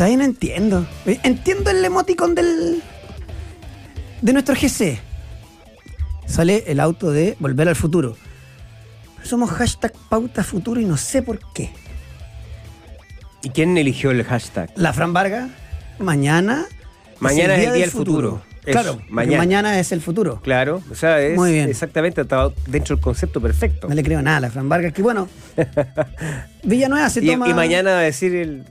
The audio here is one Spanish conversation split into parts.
Todavía no entiendo. Eh, Entiendo el emoticon del. de nuestro GC. Sale el auto de Volver al Futuro. Pero somos hashtag pauta futuro y no sé por qué. ¿Y quién eligió el hashtag? La Fran Vargas, mañana. Mañana es el día del futuro. Eso, claro, mañana. es el futuro. Claro, o sea, es Muy bien. exactamente está dentro del concepto perfecto. No le creo nada a la Fran Vargas, que bueno. Villanueva se Y, toma. y mañana va a decir el.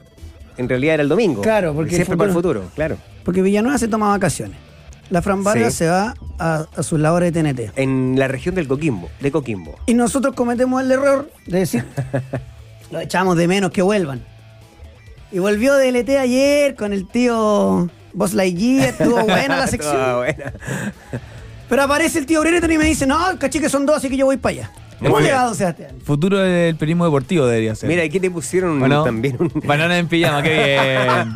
En realidad era el domingo. Claro, porque el Siempre para el futuro- claro. Porque Villanueva se toma vacaciones. La Fran Vargas Sí. se va a, a sus labores de TNT. En la región del Coquimbo, de Coquimbo. Y nosotros cometemos el error de decir, lo echamos de menos que vuelvan. Y volvió DLT ayer con el tío Boss Lightyear, estuvo buena la sección. Buena. Pero aparece el tío Brereton y me dice, no, caché que son dos, así que yo voy para allá. Muy ¿Cómo le bien. va, don Sebastián? Futuro del periodismo deportivo debería ser. Mira, aquí te pusieron Bueno, también un. Banana en pijama, qué bien.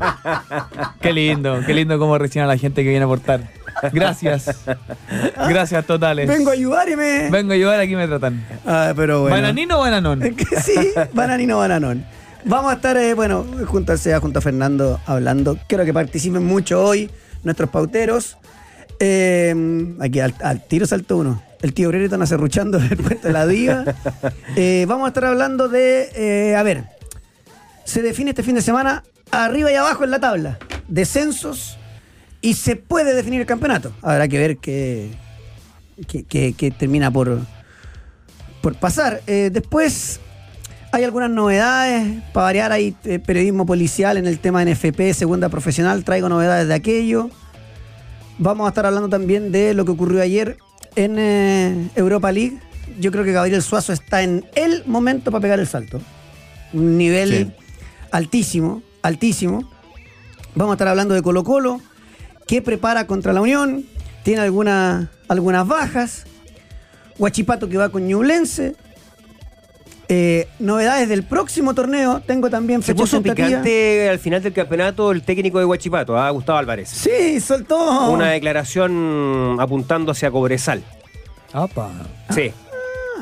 qué lindo, qué lindo cómo reciben a la gente que viene a aportar. Gracias. Gracias totales. Vengo a ayudar y me... Vengo a ayudar, aquí me tratan. Ah, pero bueno. ¿Bananino o bananón? Que sí, bananino, bananón. Vamos a estar, eh, bueno, junto a Seba, junto a Fernando, hablando. Quiero que participen mucho hoy nuestros pauteros. Eh, aquí al, al tiro saltó uno. El tío Brereton acerruchando el puesto de la diva. Eh, vamos a estar hablando de, eh, a ver, se define este fin de semana arriba y abajo en la tabla. Descensos y se puede definir el campeonato. Habrá que ver qué, qué- qué- qué termina por, por pasar. Eh, después hay algunas novedades. Para variar, hay periodismo policial en el tema NFP, segunda profesional. Traigo novedades de aquello. Vamos a estar hablando también de lo que ocurrió ayer en eh, Europa League. Yo creo que Gabriel Suazo está en el momento para pegar el salto. Un nivel Sí. altísimo, altísimo. Vamos a estar hablando de Colo Colo, que prepara contra la Unión, tiene alguna- algunas bajas. Huachipato que va con Ñublense. Eh, novedades del próximo torneo. Tengo también Se fecha puso tentativa. picante al final del campeonato el técnico de Huachipato, ¿ah? Gustavo Álvarez. Sí, soltó. Una declaración apuntando hacia Cobresal. Apa. Sí,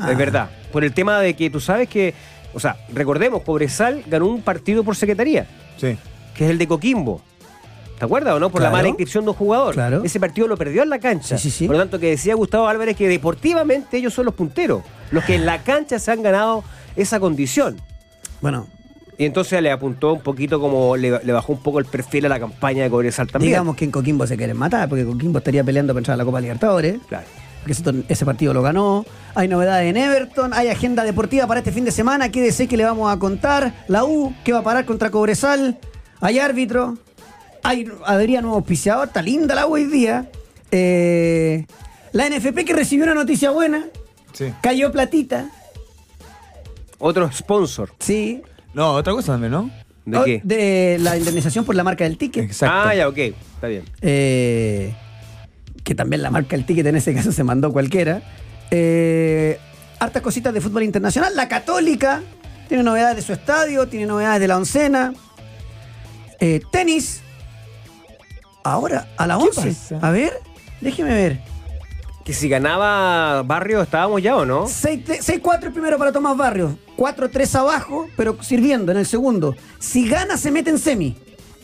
Ah. es verdad. Por el tema de que tú sabes que, o sea, recordemos, Cobresal ganó un partido por secretaría, Sí. que es el de Coquimbo. ¿Te acuerdas o no? Por Claro. la mala inscripción de un jugador. Claro. Ese partido lo perdió en la cancha. Sí, sí, sí. Por lo tanto, que decía Gustavo Álvarez que deportivamente ellos son los punteros, los que en la cancha se han ganado esa condición. Bueno, Y entonces le apuntó un poquito como le, le bajó un poco el perfil a la campaña de Cobresal también. digamos que en Coquimbo se quieren matar, porque Coquimbo estaría peleando para entrar a la Copa Libertadores. Claro. Porque ese, partido lo ganó. Hay novedades en Everton. Hay agenda deportiva para este fin de semana. ¿Qué DC que le vamos a contar? La U, que va a parar contra Cobresal. Hay árbitro. Hay, habría nuevo auspiciador. Está linda la U hoy día. Eh, la NFP que recibió una noticia buena. Sí. Cayó platita. Otro sponsor. Sí. No, otra cosa también, ¿no? ¿De Oh, qué? De la indemnización por la marca del ticket. Exacto. Ah, ya, ok. Está bien. Eh, que también la marca el ticket en ese caso se mandó cualquiera. Eh, hartas cositas de fútbol internacional. La Católica tiene novedades de su estadio, tiene novedades de la oncena. Eh, tenis. Ahora, a la ¿Qué 11. pasa? A ver, déjeme ver. Que si ganaba Barrio, estábamos ya o no. 6-4 el primero para Tomás Barrios. 4-3 abajo, pero sirviendo en el segundo. Si gana, se mete en semi.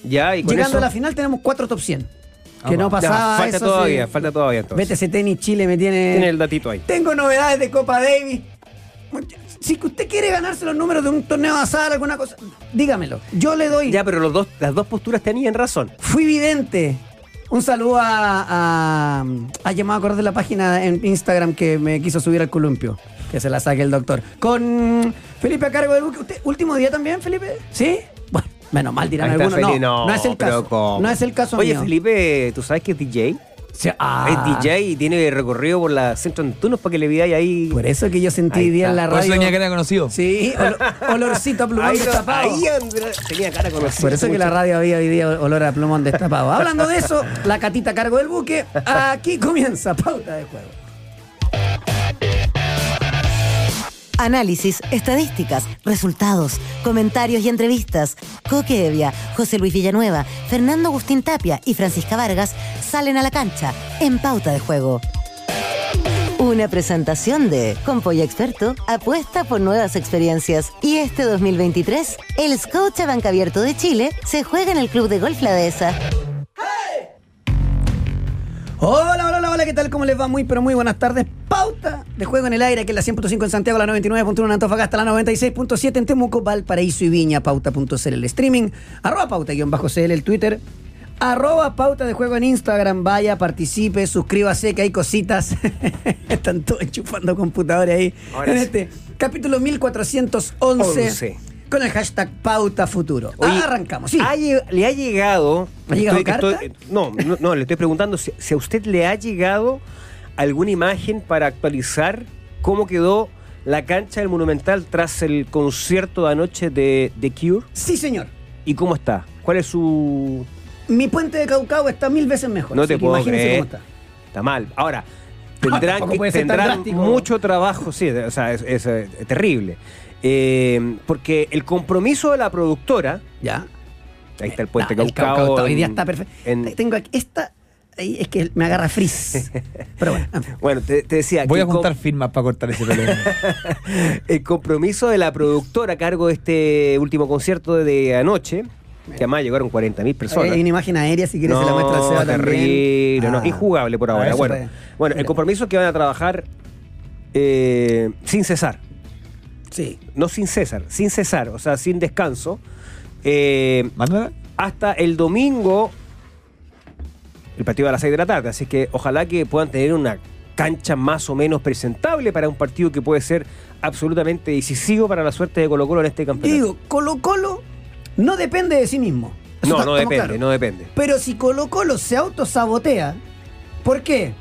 Ya, y con Llegando eso. a la final tenemos 4 top 100. Ah, Que no va. Ya, pasaba falta eso todavía, sí. falta todavía entonces. BTC Tenis Chile me tiene. Tiene el datito ahí. Tengo novedades de Copa Davis. Si usted quiere ganarse los números de un torneo de azar, alguna cosa, dígamelo. Yo le doy. Ya, pero los dos, las dos posturas tenían razón. Fui vidente. Un saludo a. a, a llamado a acordar de la página en Instagram que me quiso subir al columpio. Que se la saque el doctor. Con Felipe a cargo del buque. ¿Usted, último día también, Felipe? ¿Sí? Bueno, menos mal dirán algunos. Felipe. No, no, es el caso. No es el caso Oye, mío. Felipe, ¿tú sabes que es DJ? Sí, ah, Es DJ y tiene recorrido por la Centro Antunos para que le vidáis ahí. Por eso que yo sentí Ahí día en la Por eso radio. tenía que era conocido. Sí, ol- olorcito a plumón ahí, destapado. ahí tenía cara conocida. Por eso que la radio había hoy día olor a plumón destapado. Hablando de eso, la catita a cargo del buque. Aquí comienza pauta de juego. Análisis, estadísticas, resultados, comentarios y entrevistas. Coque Evia, José Luis Villanueva, Fernando Agustín Tapia y Francisca Vargas salen a la cancha en pauta de juego. Una presentación de Compoy Experto apuesta por nuevas experiencias. Y este 2023, el Scotia Banca Abierto de Chile se juega en el Club de Golf La Dehesa. Hola, hola, hola, hola, ¿qué tal? ¿Cómo les va? Muy, pero muy buenas tardes. Pauta de juego en el aire, aquí en la 100.5 en Santiago, la 99.1 en Antofagasta, la 96.7 en Temuco, Valparaíso y Viña, pauta.cl el streaming, arroba pauta-cl el Twitter, arroba pauta de juego en Instagram, vaya, participe, suscríbase, que hay cositas. Están todos enchufando computadores ahí. Ahora en sí. este capítulo 1411 Once. Con el hashtag pauta futuro. Oye, Arrancamos, sí. ha lle- ¿Le ha llegado? ¿Ha llegado carta? no, no, no, le estoy preguntando si, si a usted le ha llegado alguna imagen para actualizar cómo quedó la cancha del Monumental tras el concierto de anoche de The Cure Sí, señor. y cómo está. ¿Cuál es su...? Mi puente de Caucao está mil veces mejor. No te puedo imagínense creer. cómo está. Está mal. Ahora, tendrán, que- tan tendrán mucho trabajo, sí, o sea, es, es, eh, terrible. Eh, porque el compromiso de la productora, Ya. ahí está el puente No, el Caucao. Caucao está- hoy en- día está perfecto. en- Tengo aquí esta. Es que me agarra frizz. Pero bueno, en. Bueno, te, te decía Voy que a el juntar firmas para cortar ese problema. el compromiso de la productora a cargo de este último concierto de anoche, que además llegaron 40.000 personas. hay una imagen aérea si quieres se la muestra también. no, Ah. injugable por Ah, ahora. Bueno, puede. bueno, el compromiso es que van a trabajar eh, sin cesar. Sí. no sin César, sin cesar, o sea, sin descanso, eh, hasta el domingo, el partido a las 6 de la tarde. Así que ojalá que puedan tener una cancha más o menos presentable para un partido que puede ser absolutamente decisivo para la suerte de Colo Colo en este campeonato. digo, Colo Colo no depende de sí mismo. Eso no, no depende, no depende. Pero si Colo Colo se autosabotea, ¿por qué?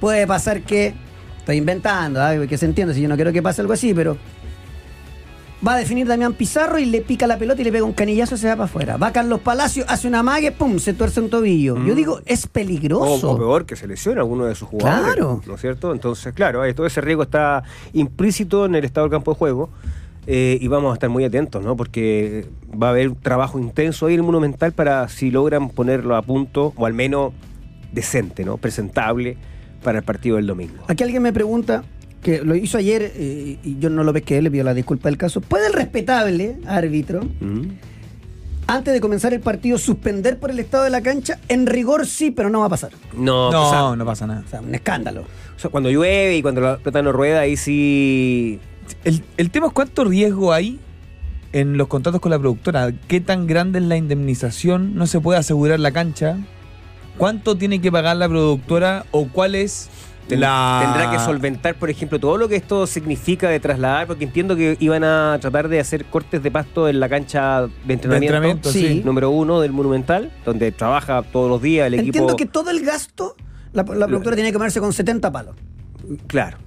Puede pasar que. Estoy inventando, ¿ah? que se entiende, si yo no quiero que pase algo así, pero. Va a definir Damián Pizarro y le pica la pelota y le pega un canillazo y se va para afuera. Va Carlos Palacio, hace una mague, pum, se tuerce un tobillo. Yo Mm. digo, es O, peligroso. o peor, que se lesione alguno de sus jugadores. Claro. ¿No es cierto? Entonces, claro, todo ese riesgo está implícito en el estado del campo de juego. eh, y vamos a estar muy atentos, ¿no? Porque va a haber un trabajo intenso ahí en el Monumental para si logran ponerlo a punto, o al menos decente, ¿no? Presentable para el partido del domingo. Aquí alguien me pregunta, que lo hizo ayer eh, y yo no lo pesqué, le pido la disculpa del caso. ¿Puede el respetable árbitro, Mm. antes de comenzar el partido, suspender por el estado de la cancha? En rigor sí, pero no va a pasar. No, No, o sea, no pasa nada. O sea, un escándalo. o sea, cuando llueve y cuando la pelota no rueda, ahí sí. El, el tema es cuánto riesgo hay en los contratos con la productora. ¿Qué tan grande es la indemnización? ¿No se puede asegurar la cancha? ¿Cuánto tiene que pagar la productora o cuál es Ten- la... Tendrá que solventar, por ejemplo, todo lo que esto significa de trasladar, porque entiendo que iban a tratar de hacer cortes de pasto en la cancha de entrenamiento, entrenamiento, sí. sí. número uno del Monumental, donde trabaja todos los días el equipo. Entiendo que todo el gasto, la, la productora tiene que comerse con 70 palos. Claro.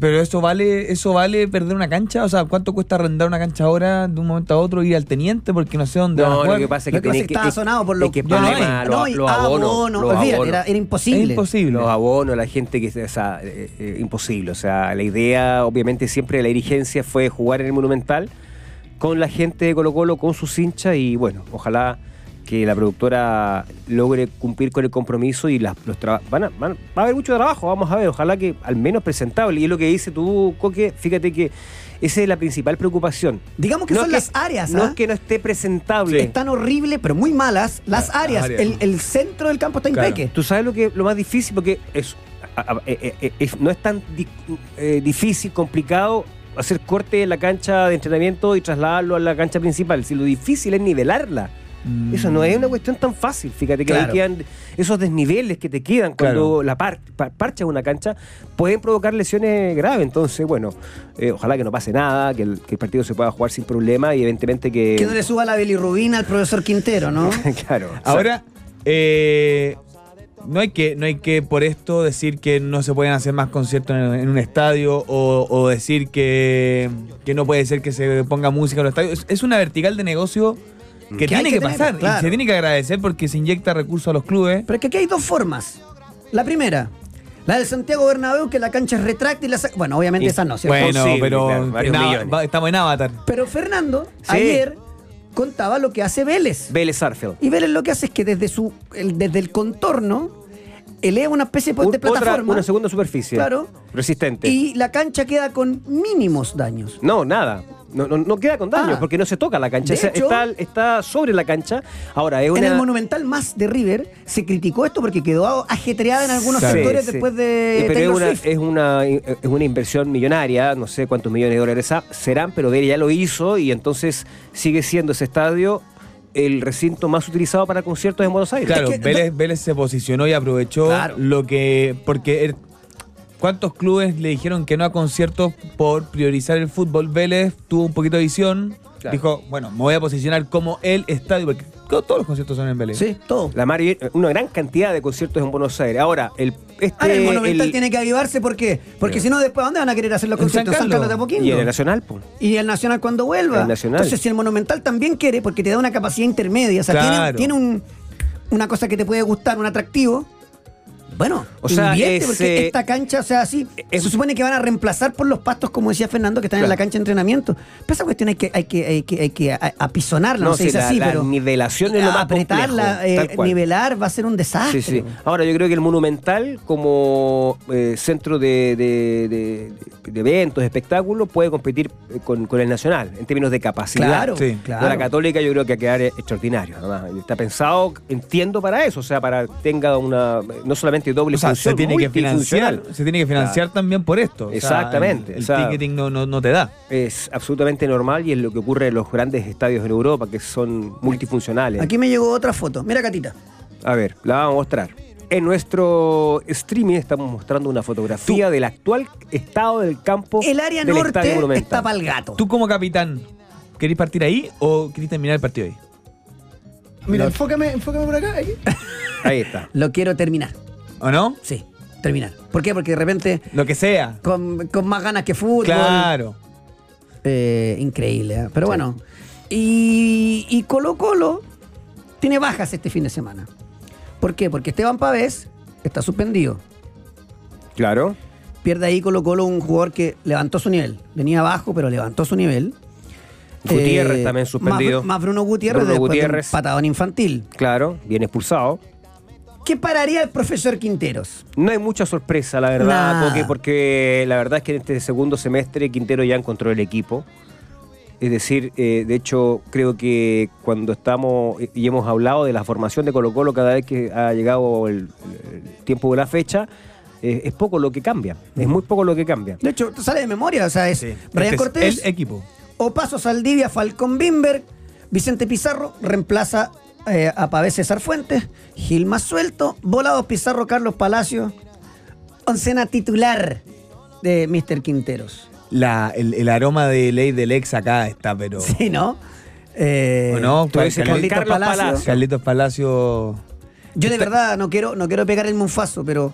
Pero eso vale, eso vale perder una cancha, o sea, ¿cuánto cuesta arrendar una cancha ahora de un momento a otro ir al teniente porque no sé dónde van a No, lo que pasa es que, tenés estaba es- sonado por lo es que no problema, hay. los, No, los abonos, abonos, los olvídate, abonos. era, era imposible. Es imposible. Los abonos, la gente que o sea, eh, eh, imposible. O sea, la idea, obviamente, siempre de la dirigencia fue jugar en el Monumental con la gente de Colo Colo, con sus hinchas, y bueno, ojalá que la productora logre cumplir con el compromiso y las, los van a, van- va a haber mucho trabajo, vamos a ver, ojalá que al menos presentable. Y es lo que dice tú, Coque, fíjate que esa es la principal preocupación. Digamos que No son las áreas, No ¿ah? es que no esté presentable. Están horribles, pero muy malas las áreas. El, el centro del campo está Claro. impeque. Tú sabes lo que lo más difícil, porque es, a- a- eh, eh, eh, es- no es tan di- eh, difícil, complicado hacer corte en la cancha de entrenamiento y trasladarlo a la cancha principal. Si lo difícil es nivelarla. Mm. Eso no es una cuestión tan fácil. Fíjate que Claro. ahí quedan esos desniveles que te quedan cuando Claro. la par, par- parchas una cancha pueden provocar lesiones graves. Entonces, bueno, eh, ojalá que no pase nada, que el, que el partido se pueda jugar sin problema y evidentemente que. Que no le suba la bilirrubina al profesor Quintero, ¿no? claro. Ahora, eh, no hay que no hay que por esto decir que no se pueden hacer más conciertos en, en un estadio o, o decir que, que no puede ser que se ponga música en los estadios. Es, es una vertical de negocio que, tiene que que, tener, pasar claro. y se tiene que agradecer porque se inyecta recursos a los clubes. Pero es que aquí hay dos formas. La primera, la del Santiago Bernabéu, que la cancha es retráctil. y la Bueno, obviamente Y- esa no, ¿cierto? Bueno, Sí, pero claro, estamos en Avatar. Pero Fernando, Sí. ayer contaba lo que hace Vélez. Vélez Arfield. Y Vélez lo que hace es que desde, su, el- desde el contorno eleva una especie pues, de Un- otra- plataforma. una segunda superficie. Claro. Resistente. Y la cancha queda con mínimos daños. No, nada. No, no, no queda con daños Ah. porque no se toca la cancha. De O sea, hecho- está, está sobre la cancha. Ahora, es una. En el Monumental más de River se criticó esto porque quedó ajetreada en algunos Claro. sectores Sí, después de Eh, pero es una, Swift. es, una, es una inversión millonaria, no sé cuántos millones de dólares serán, pero Vélez ya lo hizo y entonces sigue siendo ese estadio el recinto más utilizado para conciertos en Buenos Aires. Claro, Es que- Vélez, Vélez se posicionó y aprovechó Claro. lo que. Porque. ¿Cuántos clubes le dijeron que no a conciertos por priorizar el fútbol? Vélez tuvo un poquito de visión. Claro. Dijo, bueno, me voy a posicionar como el estadio, porque to- todos los conciertos son en Vélez. Sí, todo. La mar- una gran cantidad de conciertos en Buenos Aires. Ahora, el, este, el Monumental el- tiene que avivarse, ¿por qué? Porque si no, después, ¿a dónde van a querer hacer los conciertos? San San Carlos. Carlos de Apoquindo. y el Nacional, pues. Y el Nacional cuando vuelva. El Nacional. Entonces, si el Monumental también quiere, porque te da una capacidad intermedia, o sea, tiene- tiene, un- una cosa que te puede gustar, un atractivo. Bueno, O sea, invierte, es, porque eh, esta cancha, o sea, así, es- se supone que van a reemplazar por los pastos, como decía Fernando, que están en la cancha de entrenamiento. Pero esa cuestión hay que, hay que, hay que, hay que apisonarla, no, No, se sí, dice la- así, la pero nivelación es lo más apretarla, complejo, eh, nivelar va a ser un desastre. Sí, sí. Ahora, yo creo que el Monumental, como eh, centro de, de- de- de eventos, espectáculos, puede competir con, con el Nacional en términos de capacidad. Claro, Sí. claro. De la Católica, yo creo que va a quedar extraordinario. además. Está pensado, entiendo, para eso, o sea, para que tenga una, no solamente doble O sea, función, se tiene que multifuncional. financiar, se tiene que financiar también por esto. O sea, Exactamente, el el o sea- ticketing no, no, no te da. Es absolutamente normal y es lo que ocurre en los grandes estadios en Europa, que son multifuncionales. Aquí me llegó otra foto. Mira, Catita. A ver, la vamos a mostrar. En nuestro streaming estamos mostrando una fotografía del actual estado del campo El área del norte está para el gato. Tú como capitán, ¿querés partir ahí o querés terminar el partido ahí? Mira, enfócame, enfócame por acá. Ahí está. Lo quiero terminar. ¿O no? Sí, terminar. ¿Por qué? Porque de repente, Lo que sea. con, con más ganas que fútbol. Claro. eh, increíble, ¿eh? Pero bueno. Y, y Colo Colo tiene bajas este fin de semana. ¿Por qué? Porque Esteban Pavés está suspendido. Claro. Pierde ahí Colo Colo un jugador que levantó su nivel. Venía abajo, pero levantó su nivel. Gutiérrez Eh, también suspendido. Más, más Bruno Gutiérrez Bruno después de un patadón infantil. Claro, bien expulsado. ¿Qué pararía el profesor Quinteros? No hay mucha sorpresa, la verdad, porque, porque la verdad es que en este segundo semestre Quintero ya encontró el equipo. Es decir, eh, de hecho, creo que cuando estamos y hemos hablado de la formación de Colo Colo cada vez que ha llegado el, el tiempo de la fecha, eh, es poco lo que cambia. Es muy poco lo que cambia. De hecho, sale de memoria, o sea, es Sí. Brian Este es Cortés, el equipo. Opaso Saldivia, Falcón Bimberg, Vicente Pizarro reemplaza eh, a César Fuentes, Gilma Suelto, Volados Pizarro, Carlos Palacio, oncena titular de Mr. Quinteros. La, el, el aroma de ley del ex acá está, pero. Sí, ¿no? Eh, ¿O no? Tú dices Carlitos Carlos Palacio. Palacio. Carlitos Palacio. Yo de verdad no quiero, no quiero pegar el monfazo, pero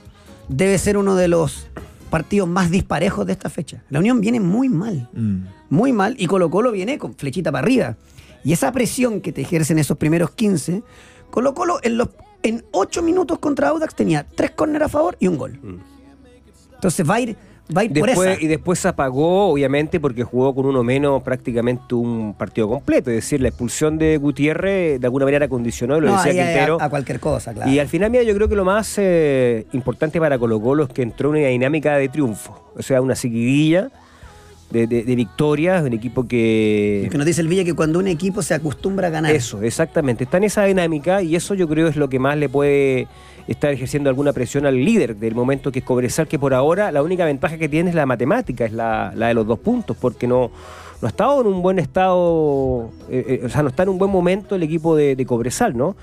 debe ser uno de los partidos más disparejos de esta fecha. La Unión viene muy mal. mm, muy mal y Colo Colo viene con flechita para arriba. Y esa presión que te ejercen esos primeros 15, Colo Colo en los en 8 minutos contra Audax tenía 3 córner a favor y un gol. Entonces va a ir, va a ir por Después, esa. y después se apagó, obviamente, porque jugó con uno menos prácticamente un partido completo. Es decir, la expulsión de Gutiérrez de alguna manera condicionó, lo No, decía a- Quintero. a, cualquier cosa, claro. Y al final, mira, yo creo que lo más eh, importante para Colo Colo es que entró en una dinámica de triunfo. O sea, una seguidilla de, de, de victorias, un equipo que... que nos dice el Villa que cuando un equipo se acostumbra a ganar. Eso, exactamente. Está en esa dinámica y eso yo creo es lo que más le puede estar ejerciendo alguna presión al líder del momento que es Cobresal, que por ahora la única ventaja que tiene es la matemática, es la, la de los dos puntos, porque no, no ha estado en un buen estado, eh, eh, o sea, no está en un buen momento el equipo de, de Cobresal, ¿no?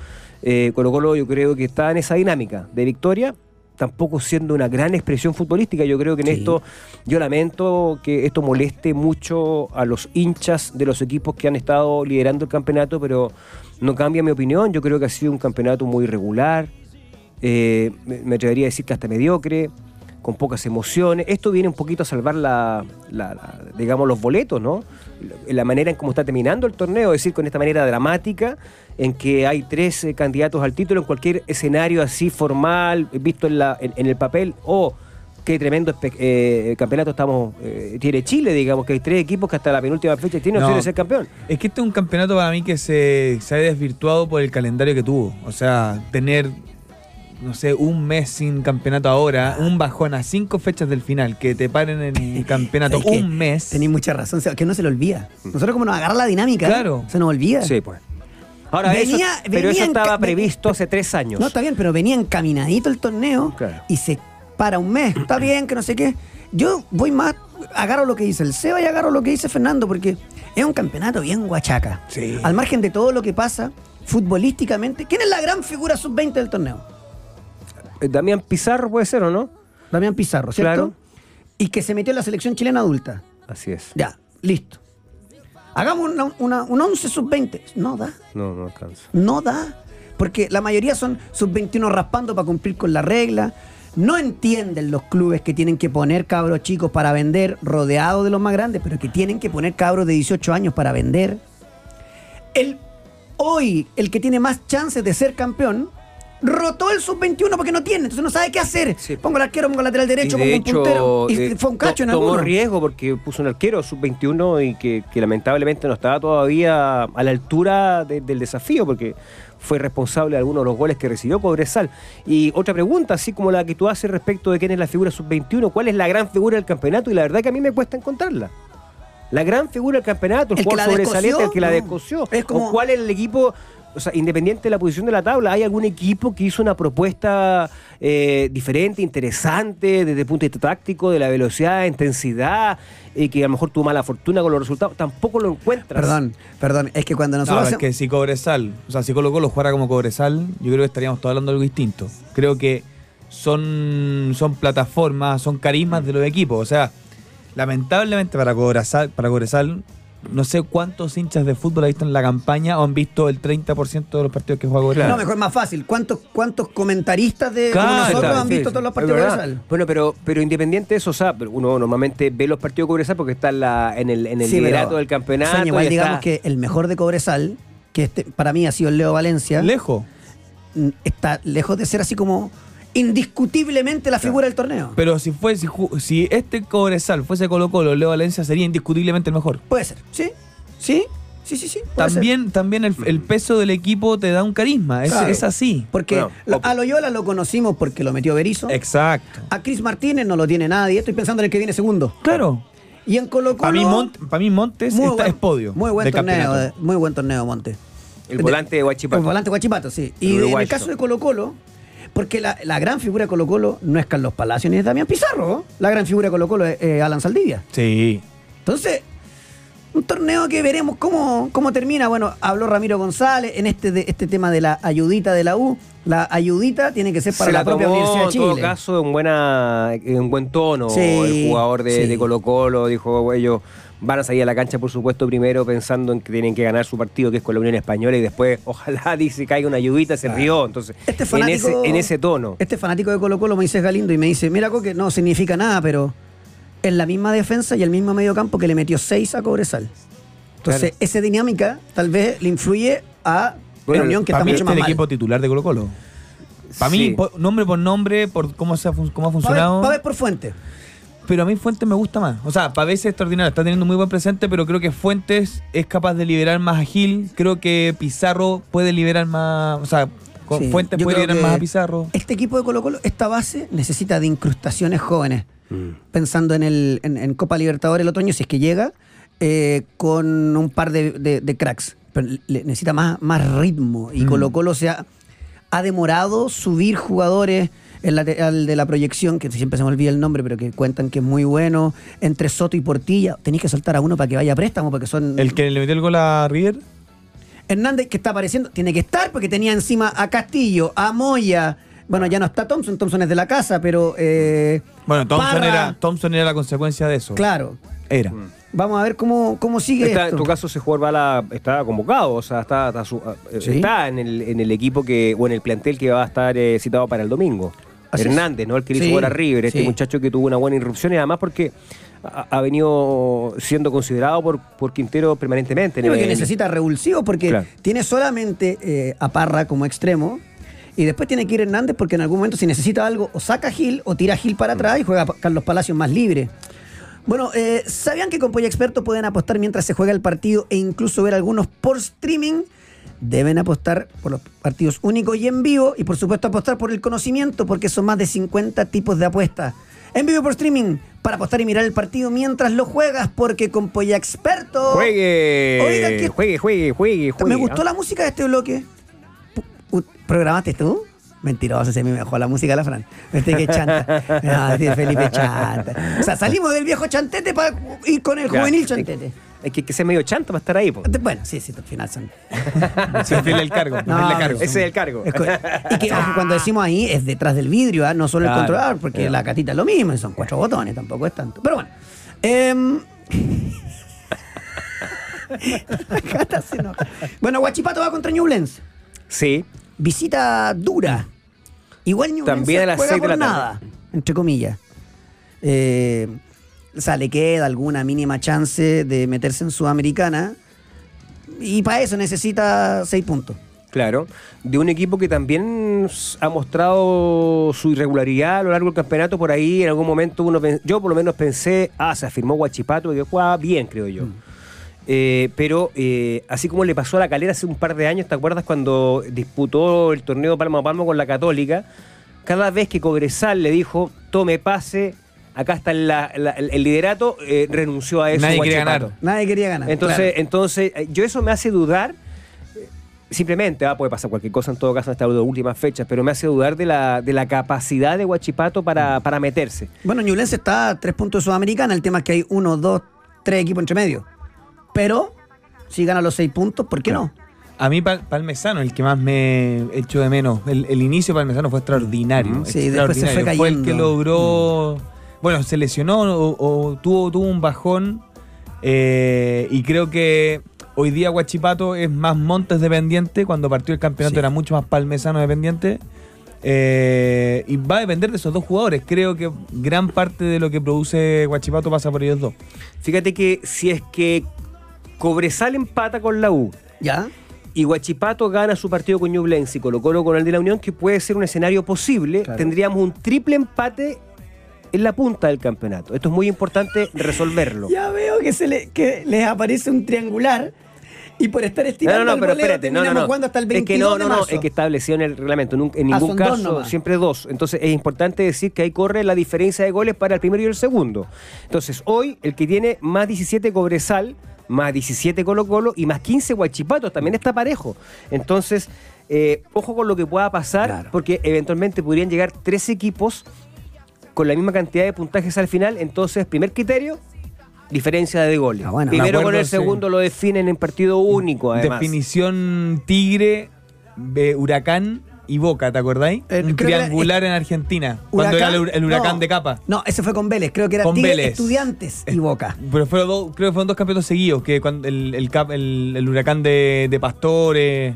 Eh, Colo Colo yo creo que está en esa dinámica de victoria, tampoco siendo una gran expresión futbolística. Yo creo que en Sí. esto, yo lamento que esto moleste mucho a los hinchas de los equipos que han estado liderando el campeonato, pero no cambia mi opinión. Yo creo que ha sido un campeonato muy regular, eh, me me atrevería a decir que hasta mediocre, con pocas emociones. Esto viene un poquito a salvar la, la- la- digamos, los boletos, ¿no? La, manera en cómo está terminando el torneo, es decir, con esta manera dramática, en que hay tres eh, candidatos al título en cualquier escenario así formal, visto en, la, en, en el papel, o qué tremendo espe- eh, campeonato estamos eh, tiene Chile, digamos, que hay tres equipos que hasta la penúltima fecha tienen No. opción de ser campeón. Es que este es un campeonato para mí que se, se ha desvirtuado por el calendario que tuvo. O sea, tener no sé, un mes sin campeonato ahora, un bajón a cinco fechas del final, que te paren en el campeonato un mes. Tenéis mucha razón, o sea, que no se le olvida. Nosotros como nos agarra la dinámica, Claro. se nos olvida. Sí, pues. Ahora, eso, Venía- pero venía eso estaba previsto hace tres años. No, está bien, pero venía encaminadito el torneo Claro. y se para un mes. Está bien, que no sé qué. Yo voy más, agarro lo que dice el Seba y agarro lo que dice Fernando, porque es un campeonato bien guachaca. Sí. Al margen de todo lo que pasa futbolísticamente, ¿quién es la gran figura sub-20 del torneo? Eh, Damián Pizarro puede ser, ¿o no? Damián Pizarro, ¿cierto? Claro. Y que se metió en la selección chilena adulta. Así es. Ya, listo. Hagamos una, una- un 11 sub-20. No da. No, no alcanza. No da. Porque la mayoría son sub-21 raspando para cumplir con la regla. No entienden los clubes que tienen que poner cabros chicos para vender, rodeados de los más grandes, pero que tienen que poner cabros de 18 años para vender. El, hoy, el que tiene más chances de ser campeón, rotó el sub-21 porque no tiene, entonces no sabe qué hacer. Sí. Pongo el arquero, pongo el lateral derecho, Y pongo de un puntero. Y eh, fue un cacho en tomó alguno. riesgo porque puso un arquero sub-21 y que, que lamentablemente no estaba todavía a la altura de- del desafío porque fue responsable de algunos de los goles que recibió Cobresal. Y otra pregunta, así como la que tú haces respecto de quién es la figura sub-21, ¿cuál es la gran figura del campeonato? Y la verdad que a mí me cuesta encontrarla. La gran figura del campeonato, el, ¿El que jugador sobresaliente, el que la No. descoció. Es como- ¿O cuál es el equipo, o sea, independiente de la posición de la tabla, hay algún equipo que hizo una propuesta eh, diferente, interesante, desde el punto de vista táctico, de la velocidad, intensidad, y que a lo mejor tuvo mala fortuna con los resultados? Tampoco lo encuentras. Perdón, perdón, es que cuando No, nosotros es hacemos- que si Cobresal, o sea, si Colo Colo jugara como Cobresal, yo creo que estaríamos todos hablando de algo distinto. Creo que son, son plataformas, son carismas de los equipos. O sea, lamentablemente para Cobresal, para Cobresal, no sé cuántos hinchas de fútbol han visto en la campaña o han visto el 30% de los partidos que juega Cobresal. No, mejor más fácil. ¿Cuántos, cuántos comentaristas de como nosotros está, han Sí, visto sí, todos los partidos de. Cobresal? Bueno, pero, pero independiente de eso, o sea, uno normalmente ve los partidos de Cobresal porque está en, la, en el, en el Sí, liderato del campeonato. Igual digamos está- que el mejor de Cobresal, que este, para mí ha sido el Leo Valencia, Lejos. mm, está lejos de ser así como indiscutiblemente la figura del torneo. Pero si fue, si, si este Cobresal fuese Colo Colo, Leo Valencia sería indiscutiblemente el mejor. Puede ser, ¿sí? ¿Sí? Sí, sí, sí. ser. También, también el, el peso del equipo te da un carisma. Es, Claro. es así. Porque Bueno, a Loyola lo conocimos porque lo metió Berizzo. Exacto. A Chris Martínez no lo tiene nadie. Estoy pensando en el que viene segundo. Claro. Y en Colo Para mí, Colo. Mont- pa' mí Montes muy está, buen- es podio. Muy buen de torneo, eh, muy buen torneo, Monte. El volante de Guachipato. El volante Guachipato, sí. Y en el caso de Colo Colo, porque la, la gran figura de Colo Colo no es Carlos Palacio ni es Damián Pizarro. La gran figura de Colo Colo es eh, Alan Saldivia. Sí. Entonces, un torneo que veremos cómo, cómo termina. Bueno, habló Ramiro González en este, de, este tema de la ayudita de la U. La ayudita tiene que ser para Se la, la propia Universidad de en todo Chile. caso en buena en buen tono Sí, el jugador de, sí. de Colo Colo dijo ellos van a salir a la cancha por supuesto primero pensando en que tienen que ganar su partido que es con la Unión Española y después ojalá dice caiga una ayudita se rió entonces Este en, ese, en ese tono Este fanático de Colo Colo me dice Galindo y me dice, mira que no significa nada, pero es la misma defensa y el mismo medio campo que le metió 6 a Cobresal. Entonces, Claro. esa dinámica tal vez le influye a Bueno, la Unión que está mucho este más el mal. equipo titular de Colo Colo. Para mí, Sí. nombre por nombre, por cómo, se ha, cómo ha funcionado. Pavés por fuente. Pero a mí Fuentes me gusta más. O sea, Pavés es extraordinario, está teniendo muy buen presente, pero creo que Fuentes es capaz de liberar más a Gil. Creo que Pizarro puede liberar más. O sea, Sí, Fuentes yo puede liberar más a Pizarro. Este equipo de Colo Colo, esta base necesita de incrustaciones jóvenes. Pensando en, el, en, en Copa Libertadores el otoño, si es que llega, eh, con un par de, de- de cracks. Pero le- necesita más, más ritmo. Y Mm. Colo Colo se ha, ha demorado subir jugadores. El lateral de la proyección, que siempre se me olvida el nombre, pero que cuentan que es muy bueno, entre Soto y Portilla. Tenéis que soltar a uno para que vaya a préstamo, porque son. El que le metió el gol a River. Hernández, que está apareciendo, tiene que estar porque tenía encima a Castillo, a Moya. Bueno, ya no está Thompson, Thompson es de la casa, pero. eh, Bueno, Thompson Parra, era, Thompson era la consecuencia de eso. Claro. Era. Vamos a ver cómo, cómo sigue Está- en esto. tu caso ese jugador Bala está convocado o sea está, está, su- eh, Sí. está en, el, en el equipo que o en el plantel que va a estar eh, citado para el domingo Así. Hernández, ¿no? El que le hizo jugar a River, este sí. muchacho que tuvo una buena irrupción y además porque ha, ha venido siendo considerado por, por Quintero permanentemente. en Sí, porque necesita revulsivos porque Claro. tiene solamente eh, a Parra como extremo. Y después tiene que ir Hernández porque en algún momento si necesita algo o saca a Gil o tira a Gil para atrás y juega Carlos Palacios más libre. Bueno, eh, ¿sabían que con Polla Experto pueden apostar mientras se juega el partido e incluso ver algunos por streaming deben apostar por los partidos únicos y en vivo y por supuesto apostar por el conocimiento porque son más de 50 tipos de apuestas. En vivo por streaming para apostar y mirar el partido mientras lo juegas porque con Polla Experto... Juegue. Oiga, ¿qué- juegue, juegue, juegue, juegue. Me gustó la música de este bloque. ¿Programaste tú? Mentiroso, se me dejó la música la Fran. Este que chanta. Ah, este Felipe chanta. O sea, salimos del viejo chantete para ir con el juvenil chantete. Hay que, que ser medio chanto para estar ahí, po. Bueno, sí, sí, al final son. Se el cargo. se No, cargo. Ese es el cargo. Es y que ojo, cuando decimos ahí es detrás del vidrio, ¿ah? no solo el controlador, porque la catita es lo mismo, y son cuatro botones, tampoco es tanto. Pero bueno. em, la Cata se enoja. Bueno, Guachipato va contra Ñublense. Sí. Visita dura. Igual Ñublense También a las juega seis de por la tarde. nada, entre comillas. Eh, o sea, le queda alguna mínima chance de meterse en Sudamericana. Y para eso necesita seis puntos. Claro, de un equipo que también ha mostrado su irregularidad a lo largo del campeonato. Por ahí en algún momento uno yo por lo menos pensé, ah, se afirmó Guachipato, que jugaba bien, creo yo. Eh, pero eh, así como le pasó a la calera hace un par de años, ¿te acuerdas cuando disputó el torneo palmo a palmo con la Católica? Cada vez que Cobresal le dijo, tome pase, acá está la- la- el, liderato, eh, renunció a eso. Nadie quería ganar. Nadie quería ganar. Entonces, claro. entonces eh, yo eso me hace dudar. eh, Simplemente, ah, puede pasar cualquier cosa en todo caso en estas últimas fechas, pero me hace dudar de la, de la capacidad de Huachipato para, para meterse. Bueno, Ñublense está a tres puntos de Sudamericana. El tema es que hay uno, dos, tres equipos entre medio. Pero, si gana los seis puntos, ¿por qué no? A mí Pal- Palmesano, el que más me echo de menos. El, el inicio de Palmesano fue extraordinario. Sí, después se fue Fue el que cayendo. logró. Bueno, se lesionó o, o tuvo, tuvo un bajón. eh, y creo que hoy día Guachipato es más Montes dependiente. Cuando partió el campeonato Sí. era mucho más Palmesano dependiente. Eh, y va a depender de esos dos jugadores. Creo que gran parte de lo que produce Guachipato pasa por ellos dos. Fíjate que si es que Cobresal empata con la U ¿Ya? y Huachipato gana su partido con Ñublense y Colo Colo con el de la Unión, que puede ser un escenario posible, Claro. tendríamos un triple empate en la punta del campeonato. Esto es muy importante resolverlo. Ya veo que, se le, que les aparece un triangular y por estar No, estirando no, no, el pero espérate, no, no, no. jugando hasta el 22 es que no, no, no, es que estableció en el reglamento, en Ah, ningún caso, siempre dos. Entonces es importante decir que ahí corre la diferencia de goles para el primero y el segundo. Entonces hoy el que tiene más 17 Cobresal, más 17 Colo Colo y más 15 Huachipatos también está parejo. Entonces, eh, ojo con lo que pueda pasar, Claro. porque eventualmente podrían llegar tres equipos con la misma cantidad de puntajes al final. Entonces, primer criterio, diferencia de goles. Ah, bueno. Primero Me con el sí. segundo lo definen en partido único, además. Definición Tigre, de Huracán y Boca, ¿te acordáis? Eh, Un creo que era- triangular en Argentina. cuando era el, el huracán no, de capa. No, ese fue con Vélez. Creo que era Con Tigre, Vélez. Estudiantes y Boca. Pero fueron dos, creo que fueron dos campeonatos seguidos, que cuando el, el, cap- el- el huracán de, de Pastores.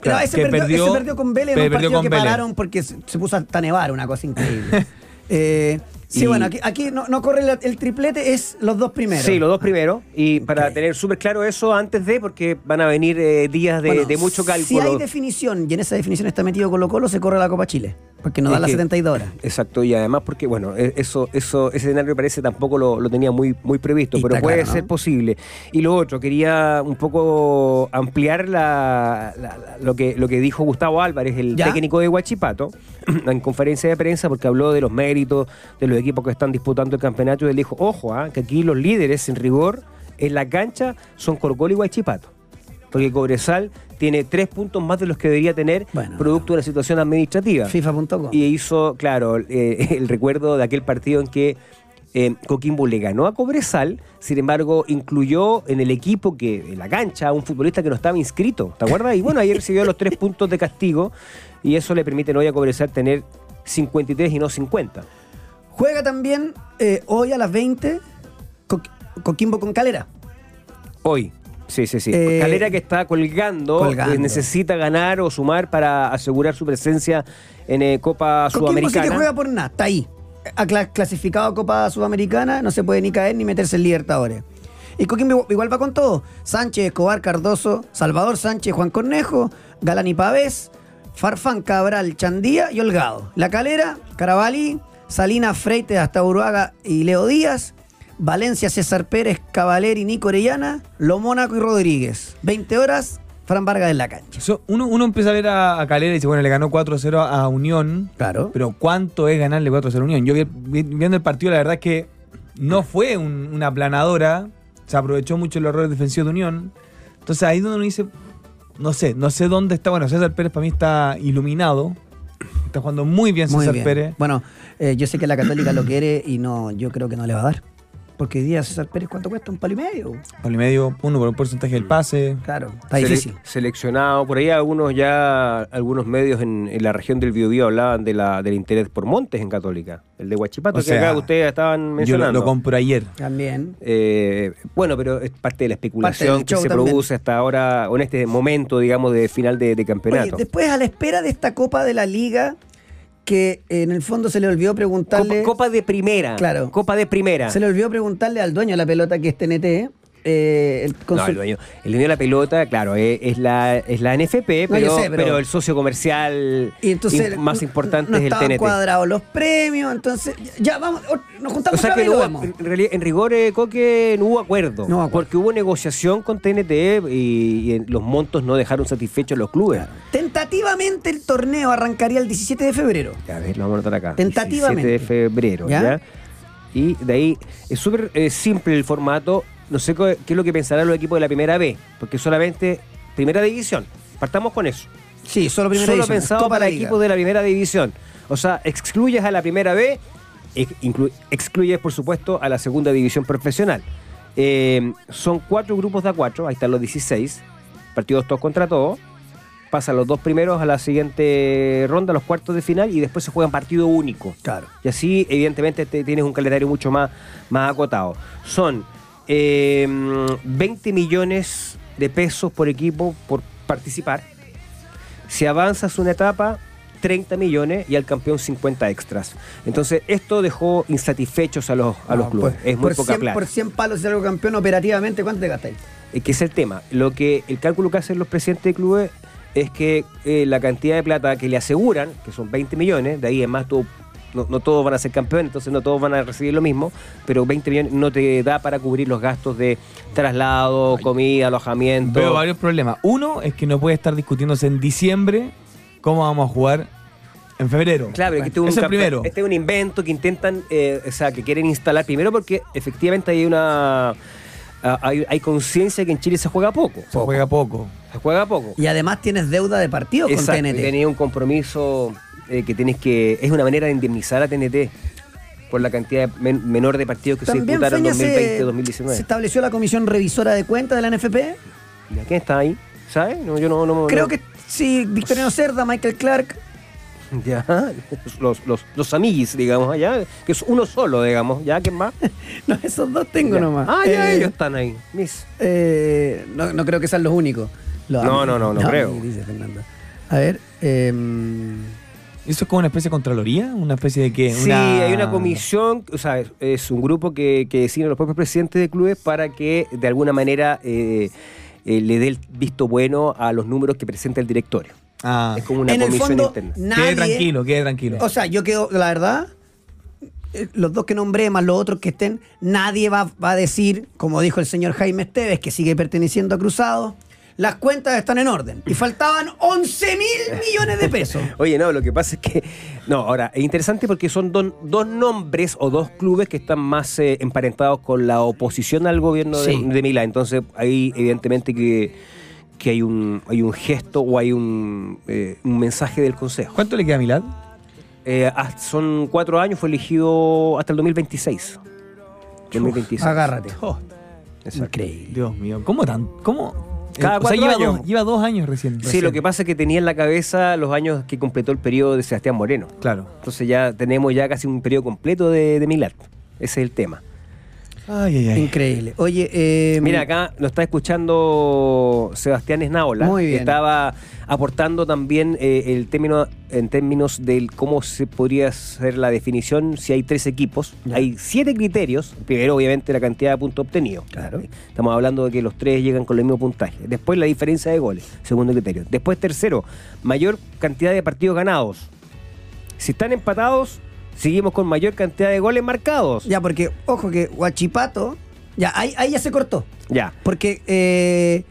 Claro, ese, que perdió, ese perdió con Vélez en un perdió partido con que Vélez. pararon porque se, se puso hasta nevar, una cosa increíble. Eh, sí, Y- bueno, aquí, aquí no, no corre el triplete, es los dos primeros. Sí, los dos primeros. Y para tener súper claro eso antes de, porque van a venir eh, días de, Bueno, de mucho Si cálculo. hay definición y en esa definición está metido Colo Colo, se corre la Copa Chile. Porque no da las que- 72 horas. Exacto, y además porque, bueno, e- eso, eso, ese escenario parece tampoco lo, lo tenía muy, muy previsto, Y pero puede claro, ¿no? ser posible. Y lo otro, quería un poco ampliar la, la- la- lo, que, lo que dijo Gustavo Álvarez, el ¿Ya? técnico de Huachipato, en conferencia de prensa, porque habló de los méritos de los equipos que están disputando el campeonato, y él dijo, ojo, ah, que aquí los líderes en rigor en la cancha son Colo y Huachipato. Porque Cobresal tiene tres puntos más de los que debería tener Bueno. producto de la situación administrativa. FIFA.com. Y hizo, claro, eh, el recuerdo de aquel partido en que eh, Coquimbo le ganó a Cobresal, sin embargo, incluyó en el equipo que, en la cancha, a un futbolista que no estaba inscrito, ¿te acuerdas? Y bueno, ahí recibió los tres puntos de castigo y eso le permite hoy a Cobresal tener 53 y no 50. Juega también eh, hoy a las 20 Co- Coquimbo con Calera. Hoy. Sí, sí, sí. Eh, Calera que está colgando, colgando. eh, necesita ganar o sumar para asegurar su presencia en eh, Copa que Sudamericana. juega por nada, está ahí. Ha cla- clasificado a Copa Sudamericana, no se puede ni caer ni meterse en Libertadores. Y Coquimbo igual va con todo. Sánchez, Escobar, Cardoso, Salvador Sánchez, Juan Cornejo, Galán y Pavés, Farfán, Cabral, Chandía y Holgado. La Calera, Carabalí, Salinas, Freite, hasta Uruaga y Leo Díaz. Valencia, César Pérez, Cavaleri, Nico Orellana, Lo Mónaco y Rodríguez. 20 horas, Fran Vargas en la cancha. So, uno, uno empieza a ver a, a Calera y dice, bueno, le ganó 4-0 a Unión. Claro. Pero ¿cuánto es ganarle 4-0 a Unión? Yo vi- vi- viendo el partido, la verdad es que no fue un- una planadora. Se aprovechó mucho el error defensivo de Unión. Entonces ahí es donde uno dice, no sé, no sé dónde está. Bueno, César Pérez para mí está iluminado. Está jugando muy bien Muy César bien. Pérez. Bueno, eh, yo sé que la Católica lo quiere y no, yo creo que no le va a dar. Porque hoy día César Pérez, ¿cuánto cuesta? Un palo y medio. Palo y medio, uno por un porcentaje del pase. Claro, está Sele- difícil. seleccionado. Por ahí algunos ya, algunos medios en, en la región del Biobío hablaban de la, del interés por Montes en Católica. El de Huachipato, O que sea, acá ustedes estaban Yo lo, mencionando. lo compro ayer. También. Eh, bueno, pero es parte de la especulación que se también. produce hasta ahora, o en este momento, digamos, de final de, de Oye, campeonato. después a la espera de esta Copa de la Liga, que en el fondo se le olvidó Copa, preguntarle. Copa de primera. Claro. Copa de primera. Se le olvidó preguntarle al dueño de la pelota que es TNT. Eh, el No, el dueño, el dueño de la pelota, claro, es, es la, es la NFP, pero, sé, pero- pero el socio comercial y entonces im- más importante no es el TNT. cuadrados los premios, entonces ya vamos, nos O juntamos sea otra que y no lo vemos. en, realidad- en rigor, eh, Coque, no hubo acuerdo. No acuerdo. Porque hubo negociación con TNT y, los montos no dejaron satisfechos los clubes. Tentativamente el torneo arrancaría el 17 de febrero. A ver, lo vamos a anotar acá. Tentativamente. 17 de febrero, ¿Ya? ¿ya? Y de ahí es súper eh, simple el formato. No sé qué qué es lo que pensarán los equipos de la primera B, porque solamente primera división. Partamos con eso. Sí, solo primera Solo división, pensado Copa para equipos de la primera división. O sea, excluyes a la primera B, excluyes, por supuesto, a la segunda división profesional. Eh, son cuatro grupos de a cuatro, ahí están los 16, partidos todos contra todos. Pasan los dos primeros a la siguiente ronda, los cuartos de final, y después se juegan partido único. Claro. Y así, evidentemente, te- tienes un calendario mucho más, más acotado. Son eh, 20 millones de pesos por equipo por participar. Si avanzas una etapa, 30 millones y al campeón 50 extras. Entonces, esto dejó insatisfechos a los, a los No, clubes. por- es muy por poca 100, plata. Por 100 palos de algo campeón operativamente, ¿cuánto te gastáis? Eh, que es el tema. Lo que el cálculo que hacen los presidentes de clubes es que eh, la cantidad de plata que le aseguran, que son 20 millones, de ahí en más tú- no, no todos van a ser campeones, entonces no todos van a recibir lo mismo, pero 20 millones no te da para cubrir los gastos de traslado, comida, alojamiento. Veo varios problemas. Uno es que no puede estar discutiéndose en diciembre cómo vamos a jugar en febrero. Claro, que este es un primero. Este es un invento que intentan, eh, o sea, que quieren instalar primero porque efectivamente hay una. hay, hay conciencia que en Chile se juega poco. Se juega poco. Se juega poco. Y además tienes deuda de partido con TNT. tenía un compromiso eh, que tienes que. Es una manera de indemnizar a TNT por la cantidad men- menor de partidos que se disputaron en Feña, se, 2020-2019. se estableció la comisión revisora de cuentas de la NFP. ¿Y a ¿Quién está ahí? ¿Sabes? No, yo no, no- Creo no- que sí, Victoriano Cerda, Michael Clark. Ya, los, los, los amiguis, digamos, allá, que es uno solo, digamos, ya, ¿quién más? No, esos dos tengo Ya. nomás. Ah, ya, Eh, ellos están ahí. Mis. eh, no, no creo que sean los únicos. Los No, amigos. no, no, no creo. Dice Fernando. A ver. em, ¿Eso es como una especie de contraloría? ¿Una especie de qué? Sí, hay una comisión, o sea, es, es un grupo que, que designan los propios presidentes de clubes para que de alguna manera eh, eh, le dé el visto bueno a los números que presenta el directorio. Ah, Es como una en el comisión fondo, interna. nadie. quede tranquilo, quede tranquilo. O sea, yo quedo, la verdad, eh, los dos que nombré, más los otros que estén, nadie va, va a decir, como dijo el señor Jaime Esteves, que sigue perteneciendo a Cruzados, las cuentas están en orden. Y faltaban 11 mil millones de pesos. Oye, no, lo que pasa es que. No, ahora, es interesante porque son don- dos nombres o dos clubes que están más eh, emparentados con la oposición al gobierno de, Sí. de Milán. Entonces, ahí, evidentemente, que, que hay, un, hay un gesto o hay un, eh, un mensaje del Consejo. ¿Cuánto le queda a Milad? Eh, hasta- son cuatro años, fue elegido hasta el 2026. 2026. Agárrate. Oh, Exacto. Increíble. Dios mío, ¿cómo tan? ¿Cómo? Cada o sea, cuatro lleva años. dos, lleva dos años recién. Sí, lo que pasa es que tenía en la cabeza los años que completó el periodo de Sebastián Moreno. Claro. Entonces ya tenemos ya casi un periodo completo de, de. Ese es el tema. Ay, ay, ay. Increíble. Oye, eh, Mira, acá nos está escuchando Sebastián Esnaola. Muy que bien. Estaba aportando también eh, el término en términos del cómo se podría hacer la definición si hay tres equipos. Ya. Hay siete criterios. Primero, obviamente, la cantidad de puntos obtenidos. Claro. Estamos hablando de que los tres llegan con el mismo puntaje. Después, la diferencia de goles. Segundo criterio. Después, tercero, mayor cantidad de partidos ganados. Si están empatados, seguimos con mayor cantidad de goles marcados. ya, porque, ojo que Huachipato, ya, ahí, ahí ya se cortó. Ya. Porque eh,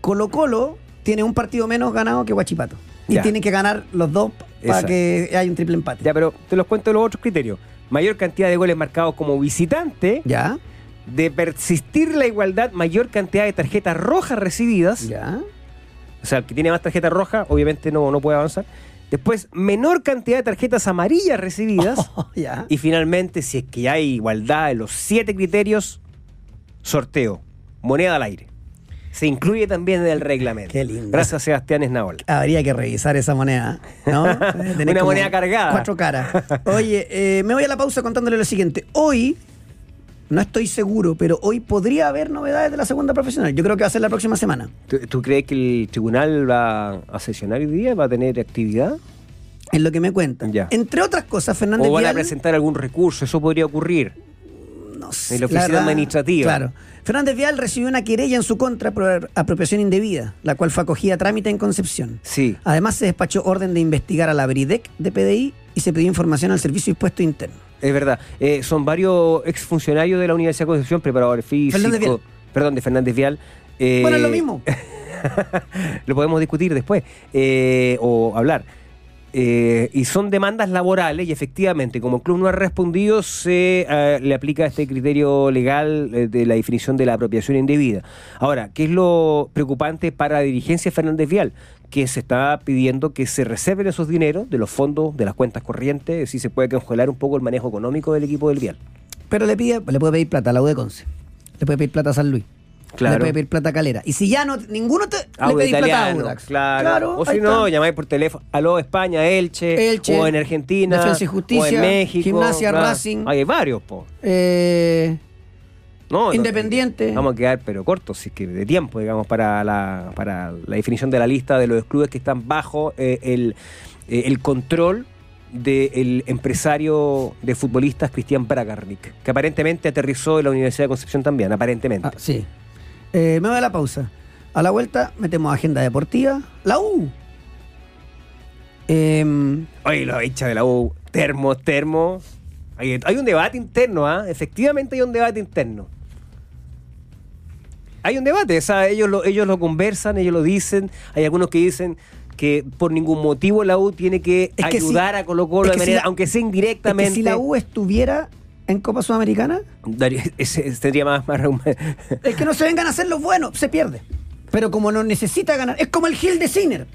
Colo Colo tiene un partido menos ganado que Huachipato. Y Ya. tiene que ganar los dos para Exacto. que haya un triple empate. Ya, pero te los cuento los otros criterios. Mayor cantidad de goles marcados como visitante, ¿Ya? de persistir la igualdad, mayor cantidad de tarjetas rojas recibidas. ¿Ya? O sea, el que tiene más tarjetas rojas, obviamente no, no puede avanzar. Después, menor cantidad de tarjetas amarillas recibidas. ¿Ya? Y finalmente, si es que hay igualdad en los siete criterios, sorteo, moneda al aire. Se incluye también en el reglamento. Qué lindo. Gracias, Sebastián Esnaola. Habría que revisar esa moneda, ¿no? Una moneda cargada. Cuatro caras. Oye, eh, me voy a la pausa contándole lo siguiente. Hoy, no estoy seguro, pero hoy podría haber novedades de la segunda profesional. Yo creo que va a ser la próxima semana. ¿Tú, tú crees que el tribunal va a sesionar hoy día? ¿Va a tener actividad? Es lo que me cuentan. Ya. Entre otras cosas, Fernández ¿O van a Vial- presentar algún recurso? Eso podría ocurrir. no sé, en la oficina verdad, administrativa. Claro. Fernández Vial recibió una querella en su contra por apropiación indebida, la cual fue acogida a trámite en Concepción. Sí. Además, se despachó orden de investigar a la Bridec de PDI y se pidió información al Servicio de Impuesto Interno. Es verdad. Eh, son varios exfuncionarios de la Universidad de Concepción, preparadores físicos. Fernández Vial. Perdón, de Fernández Vial. Eh, Bueno, es lo mismo. lo podemos discutir después eh, o hablar. Eh, y son demandas laborales y efectivamente, como el club no ha respondido, se eh, le aplica este criterio legal eh, de la definición de la apropiación indebida. Ahora, ¿qué es lo preocupante para la dirigencia de Fernández Vial? Que se está pidiendo que se reserven esos dineros de los fondos, de las cuentas corrientes, si se puede congelar un poco el manejo económico del equipo del Vial. Pero le, pide, le puede pedir plata a la U de Conce. Le puede pedir plata a San Luis. Claro. Le puede pedir plata a Calera. Y si ya no, ninguno te, le pedís plata a Audax. claro. o ahí si no, llamáis por teléfono. Aló, España, Elche, Elche, o en Argentina, Defensa y Justicia, o en México. Gimnasia, claro. Racing. Hay varios, po. Eh, No, no, Independiente. Vamos a quedar, pero cortos, si es que de tiempo, digamos, para la, para la definición de la lista de los clubes que están bajo eh, el, eh, el control del empresario de futbolistas Cristian Bragarnik, que aparentemente aterrizó en la Universidad de Concepción también, aparentemente. ah, sí. Eh, me voy a la pausa. A la vuelta metemos agenda deportiva. La U. Em, Oye, lo hinchas de la U, termo, termo. Hay, hay un debate interno, ¿ah? Efectivamente hay un debate interno. Hay un debate, o sea, ellos lo, ellos lo conversan, ellos lo dicen. Hay algunos que dicen que por ningún motivo la U tiene que Es que ayudar si- a Colo Colo de si manera, la- aunque sea es indirectamente. que si la U estuviera en Copa Sudamericana, daría- ese- ese tendría más, más es que no se vengan a hacer los buenos, se pierde. Pero como no necesita ganar, es como el Gil de Sinner,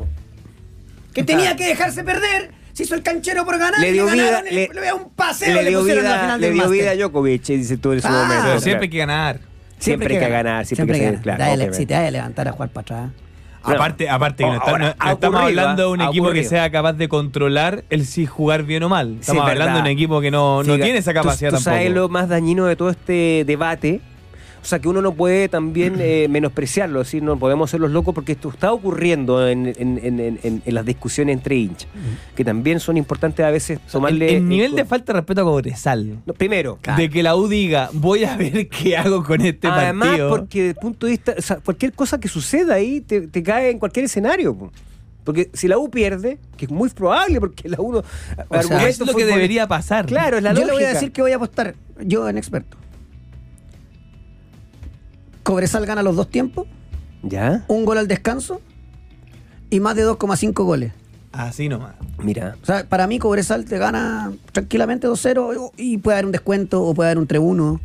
que tenía que dejarse perder, se hizo el canchero por ganar, le y dio vida, ganaron, y le, le, un paseo, le pusieron en la vida, final le dio vida a Djokovic, dice tú en su Ah, momento. Pero siempre hay que ganar. Siempre hay que ganar, siempre hay que ganar, claro, Dale, si te vas a levantar a jugar para atrás. Bueno, aparte, aparte que no, está- ahora, no- no estamos ocurrido, hablando de un ha equipo que ocurrido. sea capaz de controlar el si jugar bien o mal. Sí, Estamos es hablando de un equipo que no, no Sí, tiene esa tú- capacidad tú, sabes tampoco. lo más dañino de todo este debate. O sea, que uno no puede también eh, menospreciarlo, es decir, no podemos ser los locos porque esto está ocurriendo en, en- en- en- en- en las discusiones entre hinchas, que también son importantes a veces el, tomarle... el nivel de falta de respeto a Cobresal. No, primero, De que la U diga, voy a ver qué hago con este además partido. porque desde el punto de vista, o sea, cualquier cosa que suceda ahí te, te cae en cualquier escenario. po. Porque si la U pierde, que es muy probable porque la U no... sea, es lo que debería pasar. Claro, es la yo lógica. le voy a decir que voy a apostar, yo en experto. Cobresal gana los dos tiempos, ¿Ya? un gol al descanso y más de 2,5 goles. Así nomás. Mira. O sea, para mí Cobresal te gana tranquilamente 2-0 y puede haber un descuento o puede haber un 3-1.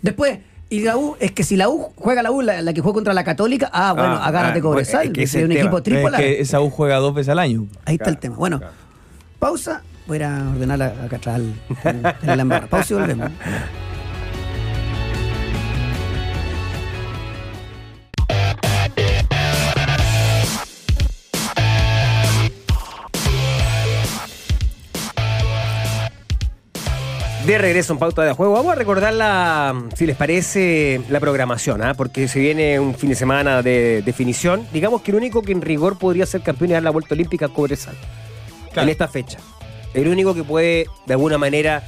Después, y la U, es que si la U juega la U, la, la que juega contra la Católica, ah, bueno, Ah, agárrate ah, Cobresal, es que es es un equipo tema. Es tripolar. que esa U juega dos veces al año. Ahí está el tema. Bueno, claro. pausa. Voy a ordenar a- acá atrás en la embarra. Pausa y volvemos. De regreso en Pauta de Juego, vamos a recordar la, si les parece, la programación, ¿ah? porque se viene un fin de semana de definición. Digamos que el único que en rigor podría ser campeón y dar la vuelta olímpica es Cobresal. Claro. En esta fecha. El único que puede, de alguna manera,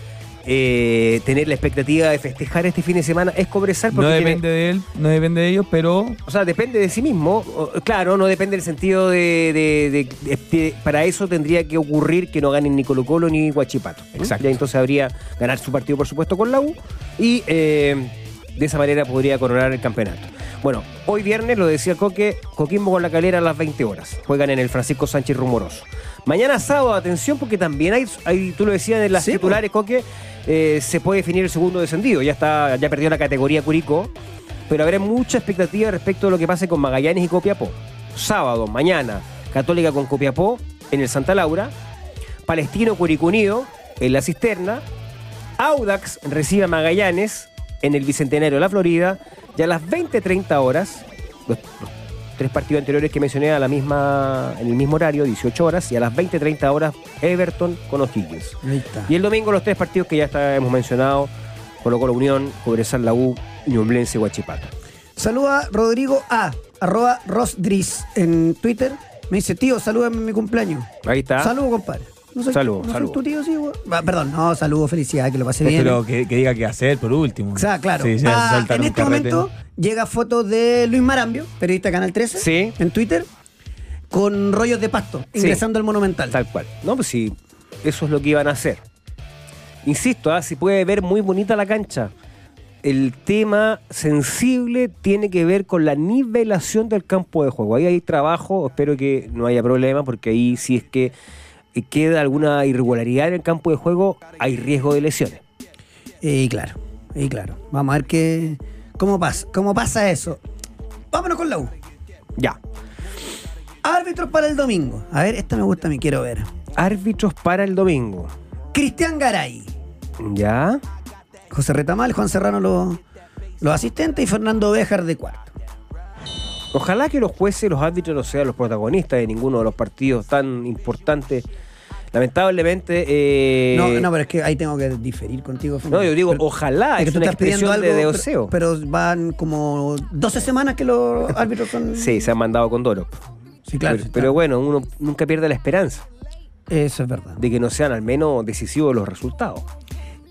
eh, tener la expectativa de festejar este fin de semana es Cobresal. No porque tiene- depende de él, no depende de ellos, pero o sea, depende de sí mismo. Claro, no depende del sentido de, de- de- de- Para eso tendría que ocurrir que no ganen ni Colo Colo ni Guachipato. Exacto. Ya entonces habría ganar su partido, por supuesto, con la U. Y eh, de esa manera podría coronar el campeonato. Bueno, hoy viernes, lo decía Coque, Coquimbo con la calera a las 20 horas. Juegan en el Francisco Sánchez Rumoroso. Mañana sábado, atención, porque también hay, hay tú lo decías en las Sí, titulares, Coque, eh, se puede definir el segundo descendido. Ya está, ya perdió la categoría Curicó, pero habrá mucha expectativa respecto de lo que pase con Magallanes y Copiapó. Sábado, mañana, Católica con Copiapó en el Santa Laura, Palestino Curicunido en la Cisterna, Audax recibe a Magallanes en el Bicentenario de la Florida y a las 20.30 horas, los, los tres partidos anteriores que mencioné a la misma, en el mismo horario, 18 horas, y a las 20.30 horas Everton con O'Higgins. Ahí está. Y el domingo los tres partidos que ya está, hemos mencionado, Colo Colo Unión, Cobresal La U, Ñublense Huachipato. Saluda Rodrigo A, arroba Rosdris en Twitter. Me dice, tío, salúdame en mi cumpleaños. Ahí está. Saludo, compadre. No soy, Saludo, no soy saludo. tu tío, sí, güey. Ah, Perdón, no, saludo, felicidad, que lo pasé bien. Pero que, que diga qué hacer por último. O sea, claro. Sí, sí, Ah, saltar en un este carrete. momento llega foto de Luis Marambio, periodista de Canal 13, Sí. en Twitter, con rollos de pasto, Sí. ingresando al Monumental. Tal cual. No, pues sí, eso es lo que iban a hacer. Insisto, ah, si puede ver muy bonita la cancha. El tema sensible tiene que ver con la nivelación del campo de juego. Ahí hay trabajo, espero que no haya problema, porque ahí si es que eh, queda alguna irregularidad en el campo de juego, hay riesgo de lesiones. Y claro, y claro. Vamos a ver qué, cómo pasa, cómo pasa eso. Vámonos con la U. Ya. Árbitros para el domingo. A ver, esta me gusta, me quiero ver. Árbitros para el domingo. Cristian Garay, Ya. José Retamal, Juan Serrano los, los asistentes y Fernando Béjar de cuarto. Ojalá que los jueces los árbitros no sean los protagonistas de ninguno de los partidos tan importantes. Lamentablemente. eh, No, no, pero es que ahí tengo que diferir contigo. No, yo digo, Pero- ojalá, es que es tú una estás pidiendo expresión algo, de pero- deseo. Pero, van como 12 semanas que los árbitros son. Sí, se han mandado con Doro. Sí, claro. pero, pero bueno, uno nunca pierde la esperanza Eso es verdad. de que no sean al menos decisivos los resultados.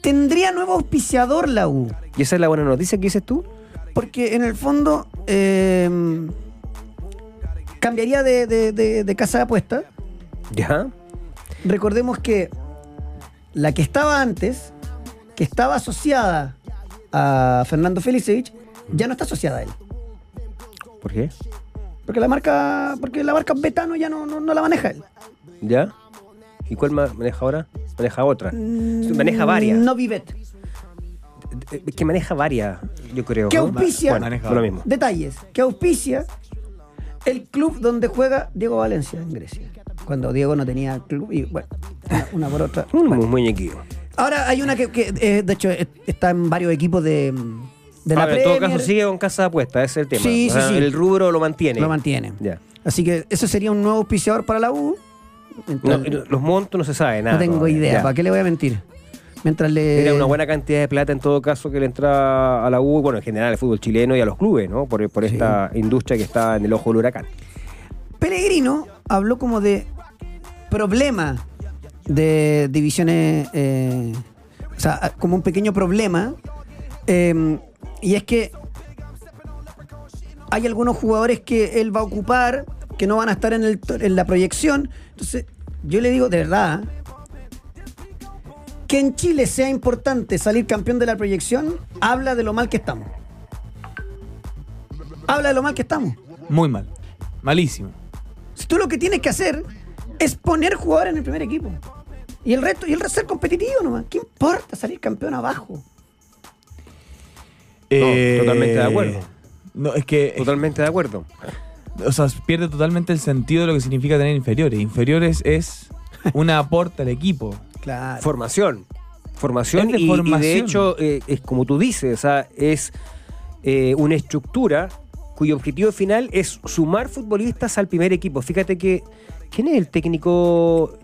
Tendría nuevo auspiciador la U. Y esa es la buena noticia que dices tú. Porque en el fondo eh, cambiaría de, de- de- de casa de apuesta. Ya. Recordemos que la que estaba antes, que estaba asociada a Fernando Felicevich, ya no está asociada a él. ¿Por qué? Porque la marca, porque la marca Betano ya no, no, no la maneja él. ¿Ya? ¿Y cuál ma- maneja ahora? Maneja otra. Maneja varias. No Vivet. Es que maneja varias, yo creo. ¿Qué ¿no? auspicia? Bueno, Maneja lo varias. mismo. Detalles. Que auspicia el club donde juega Diego Valencia en Grecia. Cuando Diego no tenía club y bueno, una, una por otra. Un muñequillo. Ahora hay una que, que, eh, de hecho, eh, está en varios equipos de, de la Ahora, en todo caso sigue con casa de apuesta, ese es el tema. Sí, O sí, sea, sí. El rubro lo mantiene. Lo mantiene. Ya. Así que eso sería un nuevo auspiciador para la U. No, los montos no se sabe nada. no tengo todavía. idea. Ya. ¿Para qué le voy a mentir? Mientras le. Era una buena cantidad de plata en todo caso que le entra a la U, bueno, en general al fútbol chileno y a los clubes, ¿no? Por, por Sí. esta industria que está en el ojo del huracán. Pellegrino habló como de problema de divisiones, eh, o sea, como un pequeño problema, eh, y es que hay algunos jugadores que él va a ocupar que no van a estar en, el, en la proyección. Entonces, yo le digo de verdad que en Chile sea importante salir campeón de la proyección, habla de lo mal que estamos. Habla de lo mal que estamos. Muy mal. Malísimo. Si tú lo que tienes que hacer es poner jugadores en el primer equipo. Y el resto, y el resto ser competitivo nomás. ¿Qué importa salir campeón abajo? totalmente de acuerdo. No, es que. Totalmente de acuerdo. O sea, pierde totalmente el sentido de lo que significa tener inferiores. Inferiores es un aporte al equipo. Claro. Formación. Formación, Es de y, y de formación. hecho, eh, es como tú dices, o sea, es eh, una estructura cuyo objetivo final es sumar futbolistas al primer equipo. Fíjate que, ¿quién es el técnico?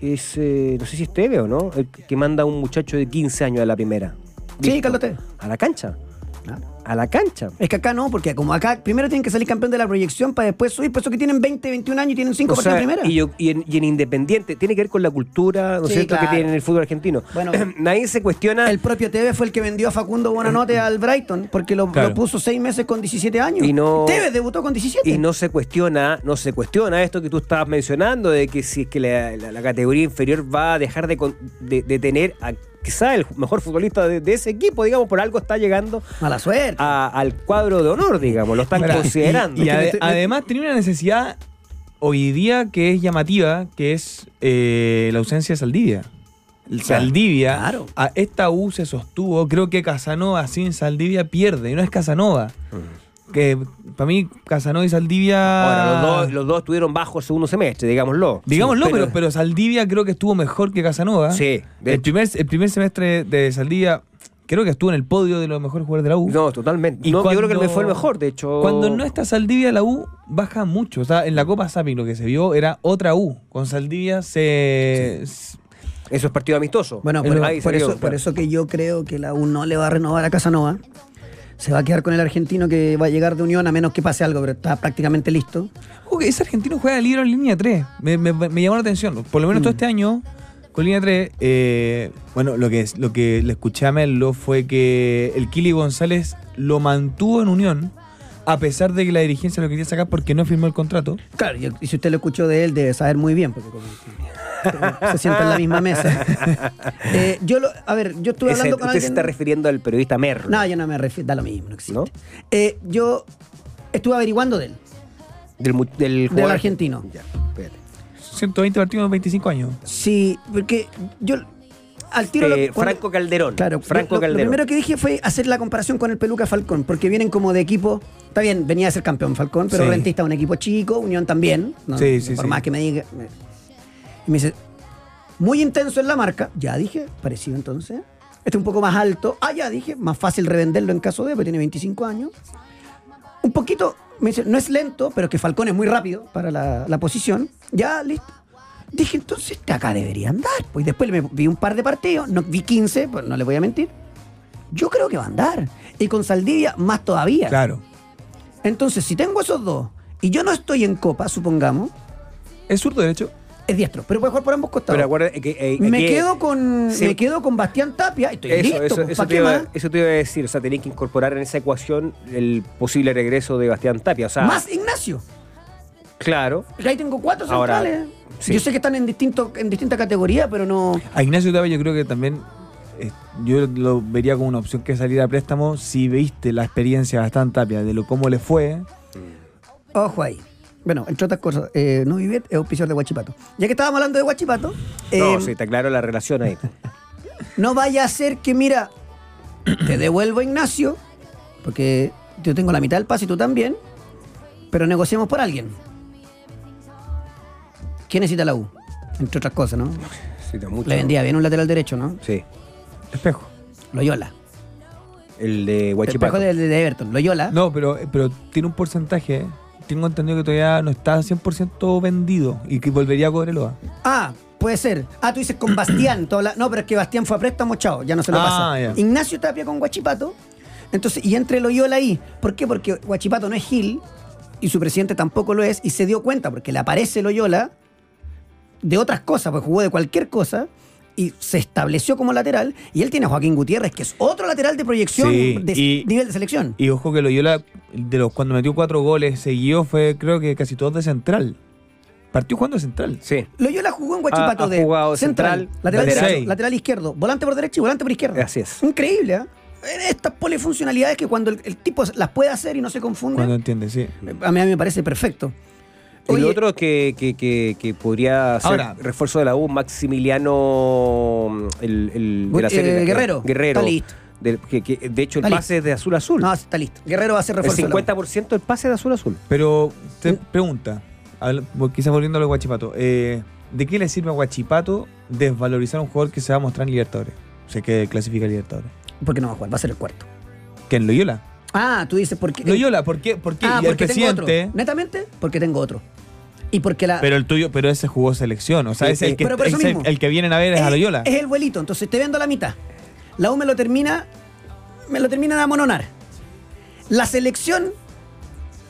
Es, eh, no sé si es Teve o no, el que manda a un muchacho de 15 años a la primera. Sí. Carlos Tevez. A la cancha. Claro. A la cancha. Es que acá no, porque como acá primero tienen que salir campeón de la proyección para después subir. Por eso que tienen 20, 21 años y tienen 5 O sea, primera. y, yo- y en, y en Independiente, tiene que ver con la cultura, ¿no es Sí, cierto?, claro. que tiene en el fútbol argentino. Bueno. Nadie se cuestiona El propio Tevez fue el que vendió a Facundo Buenanote al Brighton, porque lo, Claro. lo puso seis meses con 17 años. Y no- Tevez debutó con 17. y no se cuestiona, no se cuestiona esto que tú estabas mencionando, de que si es que la, la- la categoría inferior va a dejar de, con- de- de tener a quizá el mejor futbolista de, de ese equipo, digamos, por algo está llegando Mala suerte. a- al cuadro de honor, digamos, lo están Mira, considerando. Y, ade- además tenía una necesidad hoy día que es llamativa, que es eh, la ausencia de Saldivia. Saldivia, Claro. a esta U se sostuvo. Creo que Casanova sin Saldivia pierde, y no es Casanova. Que para mí, Casanova y Saldivia. Ahora, los dos, los dos estuvieron bajo el segundo semestre, digámoslo. Digámoslo, Sí, pero, pero Saldivia creo que estuvo mejor que Casanova. Sí, de el primer, el primer semestre de Saldivia creo que estuvo en el podio de los mejores jugadores de la U. No, totalmente. Y No, yo creo que fue el mejor, de hecho. Cuando no está Saldivia, la U baja mucho. O sea, en la Copa Sapi lo que se vio era otra U. Con Saldivia se. Eso es partido amistoso. Bueno, Pero por, eso, por eso que yo creo que la U no le va a renovar a Casanova. Se va a quedar con el argentino que va a llegar de Unión a menos que pase algo, pero está prácticamente listo. Ese argentino juega libro en línea 3. Me, me- me llamó la atención. Por lo menos Mm. todo este año, con línea 3, eh, bueno, lo que, lo que le escuché a Melo fue que el Kili González lo mantuvo en Unión, a pesar de que la dirigencia lo quería sacar porque no firmó el contrato. Claro, y, si usted lo escuchó de él, debe saber muy bien, porque como se sienta en la misma mesa. Eh, yo lo, a ver, yo estuve Ese- hablando con usted se alguien. está refiriendo al periodista Merlo. No, yo no me refiero, da lo mismo, no existe. ¿No? Eh, yo estuve averiguando de él. Del, del, jugador- argentino. Ya, espérate. 120 partidos en 25 años. Sí, porque yo al tiro lo- Eh, cuando- Franco Calderón. Claro, Franco lo, lo Calderón. primero que dije fue hacer la comparación con el Peluca Falcón, porque vienen como de equipo. Está bien, venía a ser campeón Falcón, pero Sí. Rentista un equipo chico, Unión también. ¿no? Sí, sí, Por sí. más que me diga. Y me dice, muy intenso en la marca. Ya dije, parecido entonces. Este un poco más alto. Ah, ya dije, más fácil revenderlo en caso de, porque tiene 25 años. Un poquito, me dice, no es lento, pero que Falcón es muy rápido para la, la posición. Ya, listo. Dije, entonces este acá debería andar. Pues después me vi un par de partidos, no, vi 15, pues no le voy a mentir. Yo creo que va a andar. Y con Saldivia más todavía. Claro. Entonces, si tengo esos dos y yo no estoy en copa, supongamos, ¿Es zurdo derecho? Es diestro, pero puede jugar por ambos costados. Pero acuérdate que. eh, me, que- quedo con, Sí. me quedo con Bastián Tapia y estoy Eso, listo. eso, pues, eso ¿pa' te qué iba, más? eso te iba a decir. O sea, tenéis que incorporar en esa ecuación el posible regreso de Bastián Tapia. O sea, Más Ignacio. claro. Porque ahí tengo cuatro Ahora, centrales. sí. Yo sé que están en distinto, en distinta categoría, pero no. A Ignacio Tapia yo creo que también eh, yo lo vería como una opción que salir a préstamo si viste la experiencia bastante Tapia de lo cómo le fue. Ojo ahí. Bueno, entre otras cosas, eh, no Vivet es auspiciador de Guachipato. Ya que estábamos hablando de Guachipato, eh, no, sí, está claro la relación ahí. no vaya a ser que, mira, te devuelvo a Ignacio, porque yo tengo la mitad del pase y tú también, pero negociemos por alguien. ¿Quién necesita la U? Entre otras cosas, ¿no? Sí, está mucho. Le vendía bien un lateral derecho, ¿no? Sí. Espejo. Loyola. El de El Huachipato. espejo de, de Everton. Loyola. No, pero, pero tiene un porcentaje. Tengo entendido que todavía no está 100% vendido y que volvería a Cobreloa. Ah, puede ser. Ah, tú dices con Bastián. no, pero es que Bastián fue a préstamo, chao, ya no se lo Ah, pasa. Ignacio Tapia con Guachipato. Entonces, y entre Loyola ahí. ¿Por qué? Porque Guachipato no es Gil y su presidente tampoco lo es y se dio cuenta porque le aparece Loyola de otras cosas, pues jugó de cualquier cosa y se estableció como lateral y él tiene a Joaquín Gutiérrez, que es otro lateral de proyección Sí, de y- nivel de selección. Y ojo que Loyola, de los cuando metió cuatro goles seguidos, fue creo que casi todos de central. Partió jugando de central. Sí. Loyola jugó en Guachipato Ha- ha de central, central, lateral, lateral. derecho, lateral izquierdo, volante por derecha y volante por izquierda. Así es. Increíble, ¿eh? Estas polifuncionalidades que cuando el, el tipo las puede hacer y no se confunde, Cuando entiende, sí. a mí, a mí me parece perfecto. Oye, lo otro que, que, que, que podría ser Ahora- refuerzo de la U, Maximiliano el, el de la Eh, Guerrero, Guerrero. está listo. Del- que, que, de hecho, el Está pase es de azul a azul. No, está listo. Guerrero va a ser el refuerzo. de la U. 50% del pase de azul a azul. Pero te pregunta, habla- bueno, quizás volviendo a lo de Guachipato, eh, ¿de qué le sirve a Guachipato desvalorizar a un jugador que se va a mostrar en Libertadores? O sea, que clasifica a Libertadores. ¿Por qué no va a jugar? Va a ser el cuarto. ¿Que en Loyola? Ah, tú dices por qué. Loyola, ¿por qué? ¿Por qué? Ah, y el porque tengo otro. presidente... Netamente, porque tengo otro. Y porque la. Pero el tuyo, pero ese jugó selección. O sea, Sí, es el que, Pero por eso es el, mismo. el que vienen a ver es a Loyola. Es el vuelito, entonces te vendo la mitad. La U me lo termina, me lo termina de amononar. La selección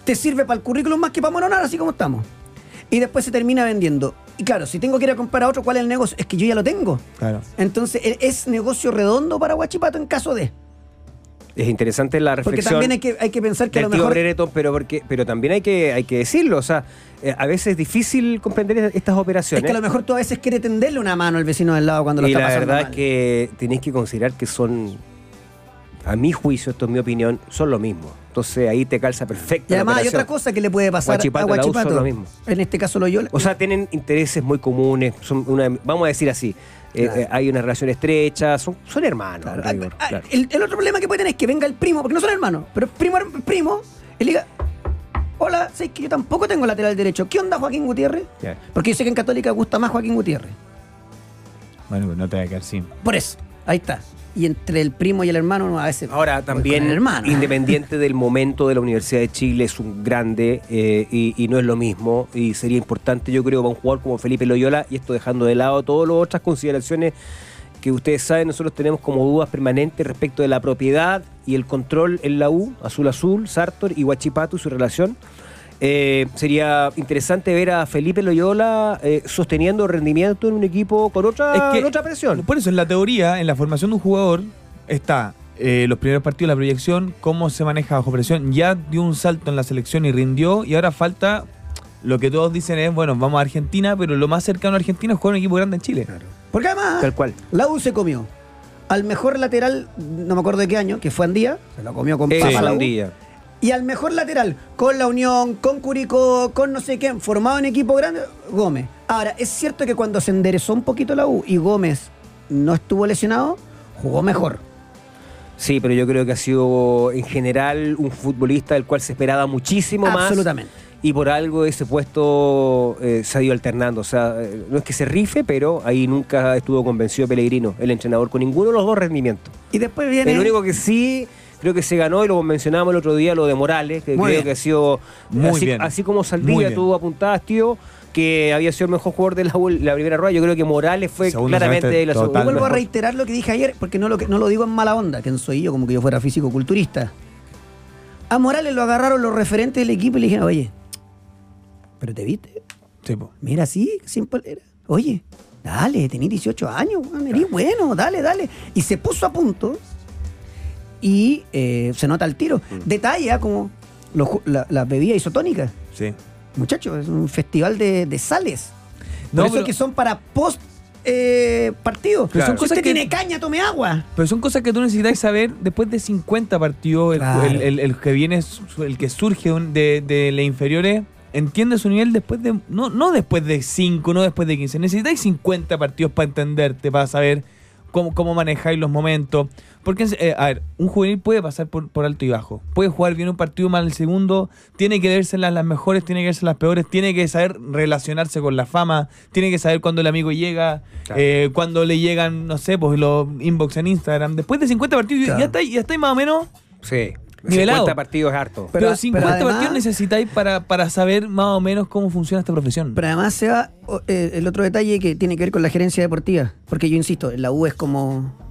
te sirve para el currículum más que para amononar, así como estamos. Y después se termina vendiendo. Y claro, si tengo que ir a comprar a otro, ¿cuál es el negocio? Es que yo ya lo tengo. Claro. Entonces, e- es negocio redondo para Guachipato en caso de. Es interesante la Porque reflexión. también hay que, hay que pensar que a lo mejor. Brereton, pero porque pero también hay que hay que decirlo, o sea, eh, a veces es difícil comprender estas Es operaciones. que a lo mejor tú a veces quieres tenderle una mano al vecino del lado cuando lo y está la pasando verdad mal. es que tenéis que considerar que son a mi juicio, esto es mi opinión, son lo mismo. Entonces ahí te calza perfecto. Y además la hay otra cosa que le puede pasar a Guachipato. lo mismo. En este caso Loyola. O sea, tienen intereses muy comunes, son una, vamos a decir así, eh, Claro. eh, hay una relación estrecha, son, son hermanos. Claro. en rigor, Ah, ah, claro. el, el otro problema que puede tener es que venga el primo, porque no son hermanos, pero primo, primo, y le diga, hola, sé que yo tampoco tengo lateral derecho. ¿Qué onda Joaquín Gutiérrez? Porque yo sé que en Católica gusta más Joaquín Gutiérrez. Bueno, pues no te va a quedar sin. Por eso, ahí está. Y entre el primo y el hermano, a veces. Ahora, también, el hermano. independiente del momento de la Universidad de Chile, es un grande eh, y, y no es lo mismo. Y sería importante, yo creo, para un jugador como Felipe Loyola, y esto dejando de lado todas las otras consideraciones que ustedes saben, nosotros tenemos como dudas permanentes respecto de la propiedad y el control en la U, Azul Azul, Sartor y Huachipato y su relación. Eh, sería interesante ver a Felipe Loyola eh, sosteniendo rendimiento en un equipo con otra, con otra presión. Por eso, en la teoría, en la formación de un jugador, está eh, los primeros partidos, la proyección, cómo se maneja bajo presión. Ya dio un salto en la selección y rindió, y ahora falta. Lo que todos dicen es, bueno, vamos a Argentina, pero lo más cercano a Argentina es jugar un equipo grande en Chile. Porque además, Tal cual. la U se comió al mejor lateral, no me acuerdo de qué año, que fue Andía, se lo comió con Eh, papa la U. Y al mejor lateral, con la Unión, con Curicó, con no sé quién, formado en equipo grande, Gómez. Ahora, es cierto que cuando se enderezó un poquito la U y Gómez no estuvo lesionado, jugó mejor. Sí, pero yo creo que ha sido en general un futbolista del cual se esperaba muchísimo más. Absolutamente. Y por algo ese puesto eh, se ha ido alternando. O sea, eh, no es que se rife, pero ahí nunca estuvo convencido Pellegrino, el entrenador, con ninguno de los dos rendimientos. Y después viene. El único que sí creo que se ganó, y lo mencionábamos el otro día, lo de Morales, que Muy creo bien. que ha sido. Muy así, bien. así como Saldivia, tú apuntabas, tío, que había sido el mejor jugador de la, la primera rueda. Yo creo que Morales fue Segundo claramente semestre, la segunda. Vuelvo a reiterar lo que dije ayer, porque no lo, no lo digo en mala onda, que no soy yo, como que yo fuera físico-culturista. A Morales lo agarraron los referentes del equipo y le dijeron, oye, ¿pero te viste? Sí, po. Mira, sí, sin polera. Oye, dale, tenés 18 años, eres bueno, dale, dale. Y se puso a punto y eh, se nota el tiro. Mm. Detalle, ah, como la- las bebidas isotónicas. Sí. Muchachos, es un festival de, de sales. No, Por eso pero- que son para post eh, partido. Pero son Si cosas usted que- tiene caña, tome agua. Pero son cosas que tú necesitas saber después de 50 partidos. El, Claro. el- el- el que viene, el que surge de, de las inferiores, entiende su nivel después de. No, no después de 5, no después de 15. Necesitáis 50 partidos para entenderte, para saber cómo, cómo manejáis los momentos. Porque, eh, a ver, un juvenil puede pasar por, por alto y bajo. Puede jugar bien un partido, mal el segundo. Tiene que verse las, las mejores, tiene que verse las peores. Tiene que saber relacionarse con la fama. Tiene que saber cuándo el amigo llega. Claro. eh, cuando le llegan, no sé, pues los inbox en Instagram. Después de 50 partidos, Claro. ya estáis ya estáis más o menos. Sí. Nivelado. 50 partidos es harto. Pero- Pero, 50 pero además- partidos necesitáis para, para saber más o menos cómo funciona esta profesión. Pero además se va eh, el otro detalle que tiene que ver con la gerencia deportiva. Porque yo insisto, la U es como.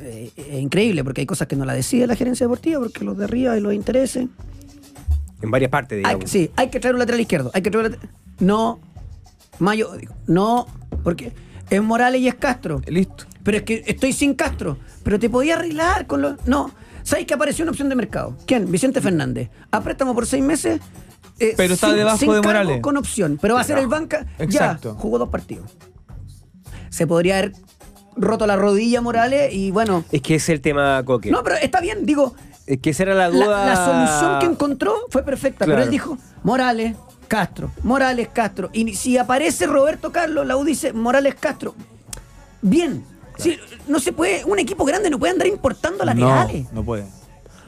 Eh, es increíble, porque hay cosas que no la decide la gerencia deportiva, porque los de arriba y los intereses. En varias partes, Hay, digamos. sí, hay que traer un lateral izquierdo. Hay que traer un lateral- No, Mayo, no, porque es Morales y es Castro. Listo. Pero es que estoy sin Castro. Pero te podía arreglar con los. No. ¿Sabes que apareció una opción de mercado? ¿Quién? Vicente Fernández. A préstamo por seis meses. eh, Pero está debajo de cargo, Morales. Con opción. Pero va a ser el banca. Exacto. Ya, jugó dos partidos. Se podría haber roto la rodilla Morales y bueno. Es que ese es el tema, Coque. No, pero está bien, digo. Es que esa era la duda. la solución que encontró fue perfecta, pero él dijo Morales, Castro, Morales, Castro. Y si aparece Roberto Carlos, la U dice Morales, Castro. Bien. Sí, no se puede, un equipo grande no puede andar importando laterales. No, no puede.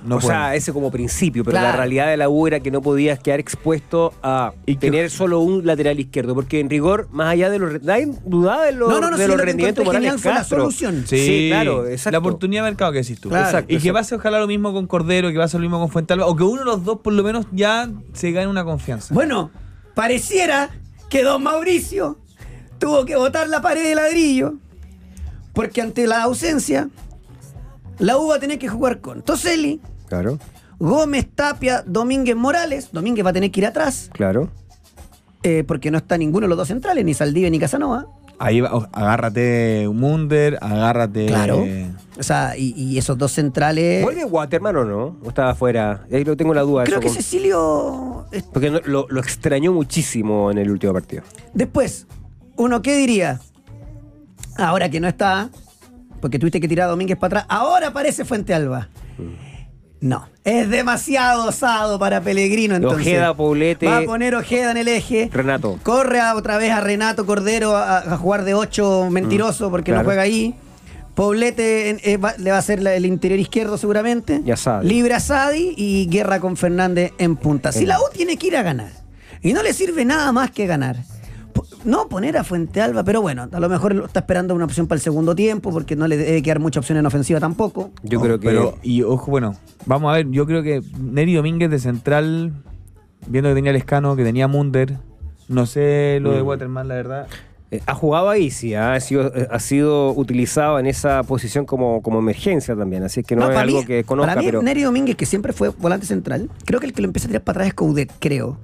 No o sea, ese como principio, pero la realidad de la U era que no podías quedar expuesto a Y tener solo un lateral izquierdo, porque en rigor, más allá de los... Nadie dudaba de los, No, no, no, de sí, los lo rendimientos morales fue la solución. Sí, claro, exacto. La oportunidad de mercado que decís tú. Claro. Exacto, Y que exacto. ser ojalá lo mismo con Cordero, que ser lo mismo con Fuentalba, o que uno de los dos por lo menos ya se gane una confianza. Bueno, pareciera que don Mauricio tuvo que botar la pared de ladrillo porque ante la ausencia la U va a tener que jugar con Toselli, Claro, Gómez, Tapia, Domínguez Morales. Domínguez va a tener que ir atrás claro. eh, porque no está ninguno de los dos centrales, ni Saldivia ni Casanova. Ahí va, agárrate Munder, agárrate. Claro. O sea, y, y esos dos centrales. ¿Vuelve Waterman o no? ¿O estaba afuera? Ahí lo tengo la duda. Creo eso que con- Cecilio. Porque no- lo, lo extrañó muchísimo en el último partido. Después, uno, ¿qué diría? Ahora que no está, porque tuviste que tirar a Domínguez para atrás, ahora aparece Fuente Alba. No, es demasiado osado para Pellegrino entonces. Ojeda, Poblete. Va a poner Ojeda en el eje. Renato. Corre a- otra vez a Renato Cordero a, a jugar de 8 mentiroso porque no juega ahí. Poblete en- eh, va- le va a hacer la- el interior izquierdo seguramente. Y a Sadi. Libre a Sadi y guerra con Fernández en punta. Si la U tiene que ir a ganar y no le sirve nada más que ganar. No poner a Fuente Alba, pero bueno, a lo mejor lo está esperando una opción para el segundo tiempo porque no le debe quedar mucha opción en ofensiva tampoco. Yo creo que. Pero, y ojo, bueno, vamos a ver, yo creo que Neri Domínguez de central, viendo que tenía el escano, que tenía Munder, no sé lo de Mm. Waterman, la verdad. Eh, Ha jugado ahí, sí, ha sido, eh, ha sido utilizado en esa posición como, como emergencia también, así es que no, es algo mí- que conozca, Para mí, pero Neri Domínguez, que siempre fue volante central, creo que el que lo empieza a tirar para atrás es Coudet, creo.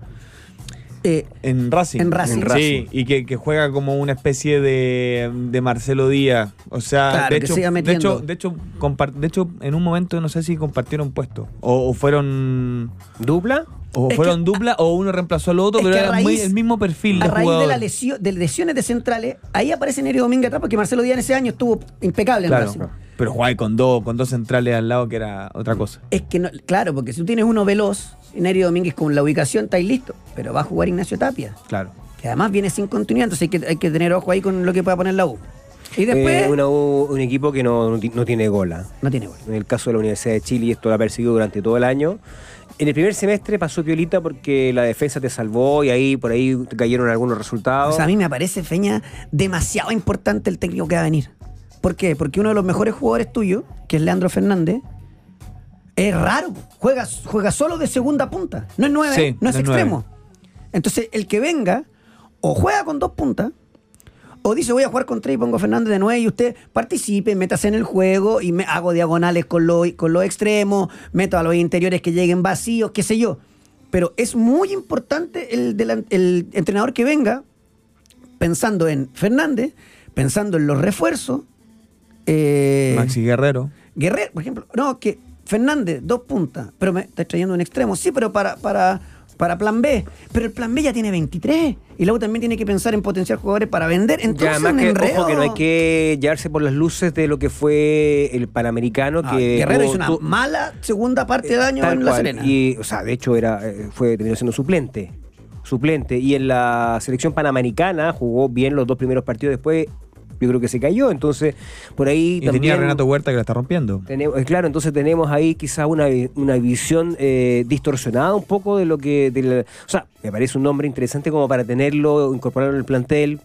Eh, En Racing. En Racing. Sí, En Racing. y que, que juega como una especie de, de Marcelo Díaz. O sea, Claro, de, que hecho, siga de, hecho, de, hecho, compar- de hecho, en un momento no sé si compartieron puesto. O, o fueron dupla. o Es fueron que- dupla o uno reemplazó al otro, pero a era raíz- muy- el mismo perfil a de raíz de, la de lesiones de centrales, ahí aparece Neri Domínguez atrás porque Marcelo Díaz en ese año estuvo impecable en Claro, Racing. pero jugaba con dos, con dos centrales al lado que era otra cosa. Es que, no, claro, porque si tú tienes uno veloz, Neri Domínguez con la ubicación está ahí listo, pero va a jugar Ignacio Tapia, Claro. que además viene sin continuidad, entonces hay que, hay que tener ojo ahí con lo que pueda poner la U. Y después, Eh, una un equipo que no, no ti- no tiene gola. no tiene gol. En el caso de la Universidad de Chile, y esto lo ha perseguido durante todo el año. En el primer semestre pasó piolita porque la defensa te salvó y ahí por ahí cayeron algunos O resultados. sea, a mí me parece, Feña, demasiado importante el técnico que va a venir. ¿Por qué? Porque uno de los mejores jugadores tuyos, que es Leandro Fernández, es raro. Juega, juega solo de segunda punta. No es nueve, Sí, no es no es extremo. Entonces, el que venga, o juega con dos puntas, o dice voy a jugar con tres y pongo a Fernández de nueve y usted participe, métase en el juego y me hago diagonales con los con los extremos, meto a los interiores que lleguen vacíos, qué sé yo. Pero es muy importante el, delan- el entrenador que venga pensando en Fernández, pensando en los refuerzos. eh, Maxi Guerrero. Guerrero, por ejemplo, no, que Fernández, dos puntas, pero me está trayendo un extremo, sí, pero para, para, para plan B. Pero el plan B ya tiene 23. Y luego también tiene que pensar en potenciar jugadores para vender. Entonces, además un que, enredo. ojo, que no hay que llevarse por las luces de lo que fue el Panamericano. Ah, que Guerrero tuvo- hizo una tu- mala segunda parte de año Tal en La cual. Serena. Y, o sea, de hecho, era, eh, fue, terminó siendo suplente. Suplente. Y en la selección panamericana jugó bien los dos primeros partidos. Después, yo creo que se cayó. Entonces, por ahí Y también. tenía Renato Huerta que la está rompiendo. Tenemos, eh, claro, entonces tenemos ahí quizá una, una visión eh, distorsionada un poco de lo que... de la- o sea, me parece un nombre interesante como para tenerlo, incorporarlo en el plantel,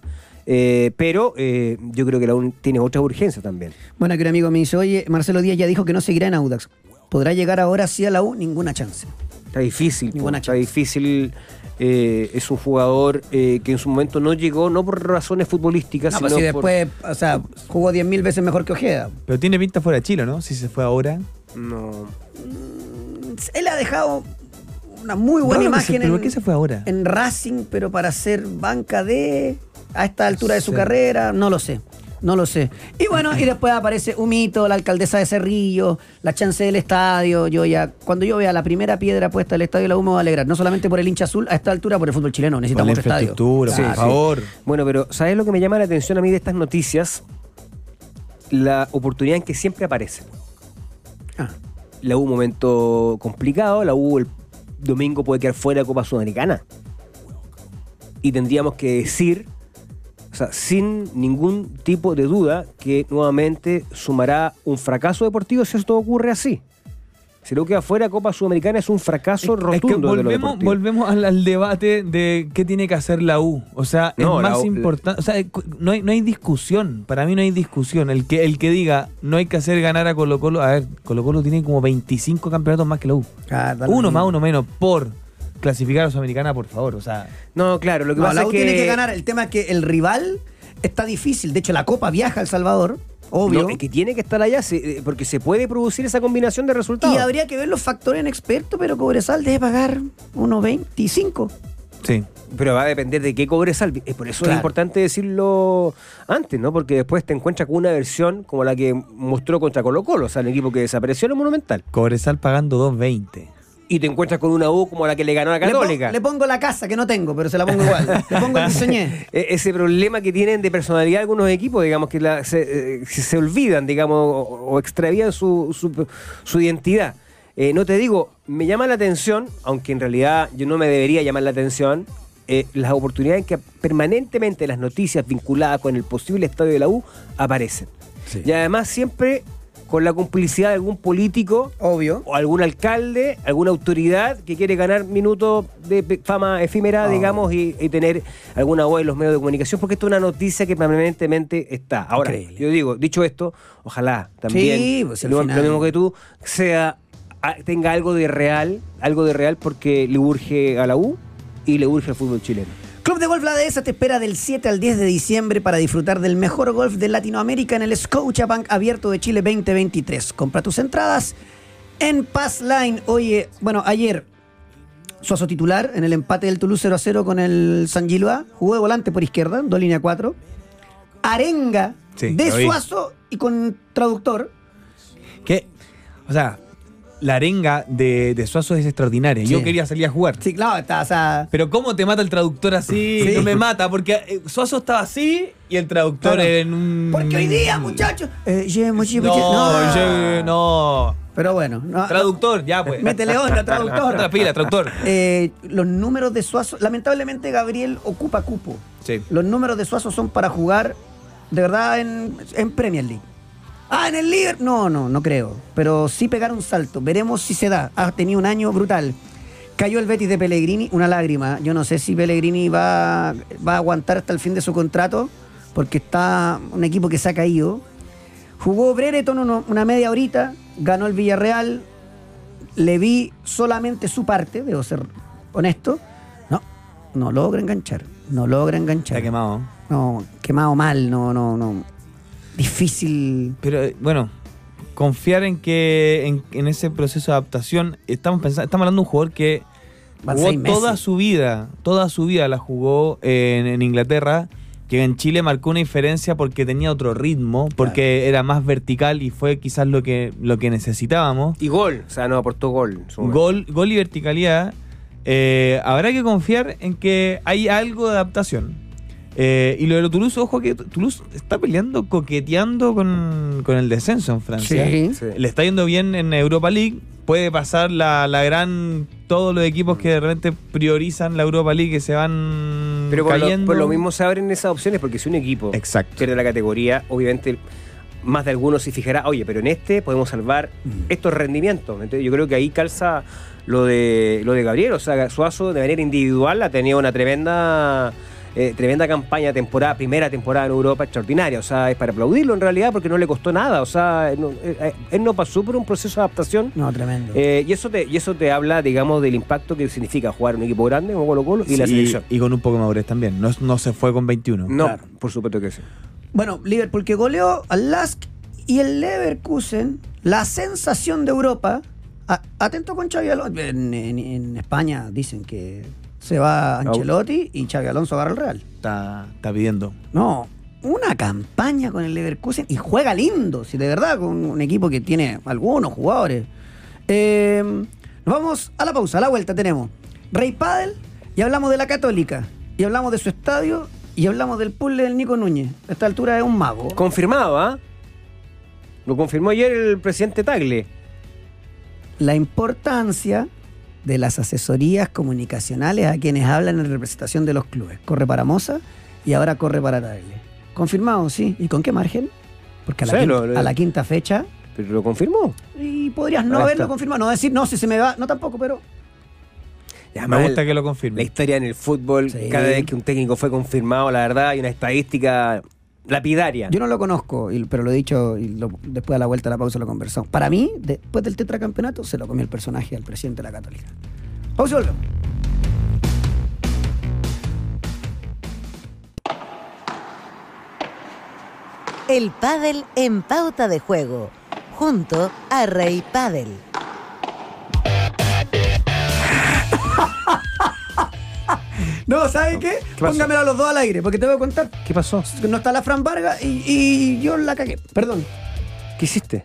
eh, pero eh, yo creo que la UN tiene otra urgencia también. Bueno, que un amigo me dice, oye, Marcelo Díaz ya dijo que no seguirá en Audax. ¿Podrá llegar ahora sí a la U? Ninguna chance. Está difícil, po, Ninguna está chance. difícil. Eh, es un jugador eh, que en su momento no llegó, no por razones futbolísticas, No, sino pues si por- después, o sea, jugó 10.000 veces mejor que Ojeda. Pero tiene pinta fuera de Chile, ¿no? Si se fue ahora. No. Él ha dejado una muy buena se- imagen pero en, ¿por qué se fue ahora? en Racing, pero para ser banca de a esta altura de su Sí. carrera, no lo sé. No lo sé. Y bueno, y después aparece Humito, la alcaldesa de Cerrillo, la chance del estadio. Yo ya, cuando yo vea la primera piedra puesta del estadio, la U me va a alegrar. No solamente por el hincha azul, a esta altura por el fútbol chileno. La Necesitamos otro estadio. infraestructura, Sí, por sí. favor. Bueno, pero ¿sabes lo que me llama la atención a mí de estas noticias? La oportunidad en que siempre aparece. Ah, La U un momento complicado, la U el domingo puede quedar fuera de Copa Sudamericana. Y tendríamos que decir, o sea, sin ningún tipo de duda, que nuevamente sumará un fracaso deportivo si esto ocurre así. Si la U queda fuera de Copa Sudamericana es un fracaso Es que rotundo de lo volvemos, deportivo. volvemos al, al debate de qué tiene que hacer la U. O sea, No, es más importante. O sea, cu- no hay, no hay discusión. Para mí no hay discusión. El que, el que diga no hay que hacer ganar a Colo Colo. A ver, Colo Colo tiene como 25 campeonatos más que la U. ah, lo Uno más, uno menos. Por clasificar a Sudamericana, por favor. O sea, No, claro, lo que No, pasa la es U que... tiene que ganar. El tema es que el rival está difícil. De hecho, la Copa viaja a El Salvador, obvio. No, es que tiene que estar allá se- eh, porque se puede producir esa combinación de resultados. Y habría que ver los factores en experto, pero Cobresal debe pagar unos 25. sí. pero va a depender de qué Cobresal. Es por eso Claro. es importante decirlo antes, ¿no? Porque después te encuentras con una versión como la que mostró contra Colo Colo, o sea, el equipo que desapareció en el Monumental. Cobresal pagando 2.20. Y te encuentras con una U como la que le ganó a la Le, Católica. le pongo la casa que no tengo, pero se la pongo igual. le pongo el que soñé. E- ese problema que tienen de personalidad algunos equipos, digamos, que la- se, eh, se- olvidan, digamos, o, o extravían su, su- su identidad. Eh, no te digo, me llama la atención, aunque en realidad yo no me debería llamar la atención, eh, las oportunidades que permanentemente las noticias vinculadas con el posible estadio de la U aparecen. Y además siempre con la complicidad de algún político Obvio. o algún alcalde, alguna autoridad que quiere ganar minutos de fama efímera, Ah. digamos, y, y tener alguna voz en los medios de comunicación, porque esto es una noticia que permanentemente está. Ahora, Increíble. yo digo, dicho esto, ojalá también, Sí, pues, lo, lo mismo que tú, sea tenga algo de real, algo de real porque le urge a la U y le urge al fútbol chileno. Club de Golf La Dehesa te espera del 7 al 10 de diciembre para disfrutar del mejor golf de Latinoamérica en el Scotiabank Abierto de Chile 2023. Compra tus entradas en Passline. Oye, bueno, ayer Suazo titular en el empate del Toulouse 0 a 0 con el San Giloa. Jugó de volante por izquierda, dos línea 4. Arenga Sí, de. Suazo y con traductor. Que, o sea, la arenga de, de Suazo es extraordinaria. Yo quería salir a jugar. Sí, claro, está, o sea, Pero ¿cómo te mata el traductor así? Sí. No me mata, porque eh, Suazo estaba así y el traductor Claro. en un... Porque hoy día, muchachos. eh, ye- No, no. Pero bueno, no- Traductor, ya pues. Métele onda, traductor. Otra pila, traductor. Eh, los números de Suazo, lamentablemente Gabriel ocupa cupo. Sí. Los números de Suazo son para jugar de verdad en, en Premier League. Ah, en el Liverpool. No, no, no creo. Pero sí pegar un salto. Veremos si se da. Ha tenido un año brutal. Cayó el Betis de Pellegrini, una lágrima. Yo no sé si Pellegrini va, va a aguantar hasta el fin de su contrato, porque está un equipo que se ha caído. Jugó Brereton uno- una media horita, ganó el Villarreal. Le vi solamente su parte, debo ser honesto. No, no logra enganchar. No logra enganchar. Está quemado. No, quemado mal, no, no, no. Difícil. Pero eh, bueno, confiar en que en, en ese proceso de adaptación, estamos pensando, estamos hablando de un jugador que Van jugó toda su vida, toda su vida la jugó en, en Inglaterra, que en Chile marcó una diferencia porque tenía otro ritmo, porque era más vertical y fue quizás lo que, lo que necesitábamos. Y gol, o sea, no aportó gol. Gol, gol y verticalidad. Eh, habrá que confiar en que hay algo de adaptación. Eh, y lo de Toulouse, ojo que Toulouse está peleando, coqueteando con, con el descenso en Francia. Sí. Sí. Le está yendo bien en Europa League. Puede pasar la, la gran. Todos los equipos que de repente priorizan la Europa League que se van Pero por lo, cayendo. por lo mismo se abren esas opciones porque si un equipo Exacto. pierde la categoría, obviamente más de algunos se fijará, oye, pero en este podemos salvar estos rendimientos. Entonces, yo creo que ahí calza lo de lo de Gabriel, o sea, Suazo de manera individual ha tenido una tremenda eh, tremenda campaña, temporada, primera temporada en Europa extraordinaria, o sea, es para aplaudirlo en realidad porque no le costó nada, o sea, no- eh, eh, él no pasó por un proceso de adaptación No, tremendo. eh, y eso te y eso te habla, digamos, del impacto que significa jugar un equipo grande como Colo Colo y la selección. y con un poco de madurez también. No, no se fue con 21. No, Claro. por supuesto que sí. Bueno, Liverpool que goleó al Lask y el Leverkusen, la sensación de Europa. A- atento con Xavi Alonso. En, en- en España dicen que se va Ancelotti y Xavi Alonso agarra el Real. Está, está pidiendo. No, una campaña con el Leverkusen y juega lindo, si de verdad, con un equipo que tiene algunos jugadores. Eh, nos vamos a la pausa, a la vuelta tenemos Rey Padel y hablamos de la Católica y hablamos de su estadio y hablamos del puzzle del Nico Núñez. A esta altura es un mago. Confirmado, ¿ah? Lo confirmó ayer el presidente Tagle. La importancia de las asesorías comunicacionales a quienes hablan en representación de los clubes. Corre para Moza y ahora corre para Tagle. Confirmado, sí. ¿Y con qué margen? Porque a la, Sí, quinta, lo- lo- a la quinta fecha Pero lo confirmó. Y podrías no haberlo confirmado, no decir, no, si se me va, no tampoco, pero. Y además, Me gusta el- que lo La confirme. historia en el fútbol, Sí. cada vez que un técnico fue confirmado, la verdad, hay una estadística lapidaria. Yo no lo conozco, pero lo he dicho y lo- después a la vuelta de la pausa lo conversamos. Para mí, después del tetracampeonato, se lo comió el personaje al presidente de la Católica. Pausa. El pádel en pauta de juego, junto a Rey Pádel. No, ¿sabes qué? ¿Qué? Póngamelo a los dos al aire, porque te voy a contar. ¿Qué pasó? No está la Fran Vargas y, y yo la cagué. Perdón. ¿Qué hiciste?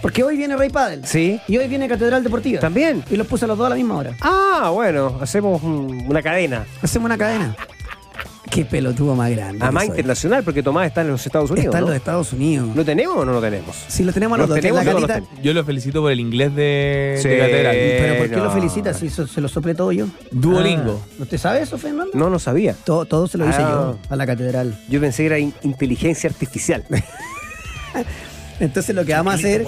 Porque hoy viene Rey Padel. Sí. Y hoy viene Catedral Deportiva. ¿También? Y los puse a los dos a la misma hora. Ah, bueno, hacemos un- una cadena. Hacemos una cadena. Qué pelotudo más grande. Soy. internacional, porque Tomás está en los Estados Unidos. Está en ¿no? los Estados Unidos. ¿Lo tenemos o no lo tenemos? Si lo tenemos a los ¿Los dos, la tenemos no gatita. Yo lo felicito por el inglés de, Sí. de Catedral. Pero ¿por qué no. lo felicita si so- se lo soplé todo yo? Duolingo. Ah, ¿Usted sabe eso, Fernando? No, no sabía. Todo, todo se lo hice Ah. yo a la catedral. Yo pensé que era in- inteligencia artificial. Entonces lo que vamos a hacer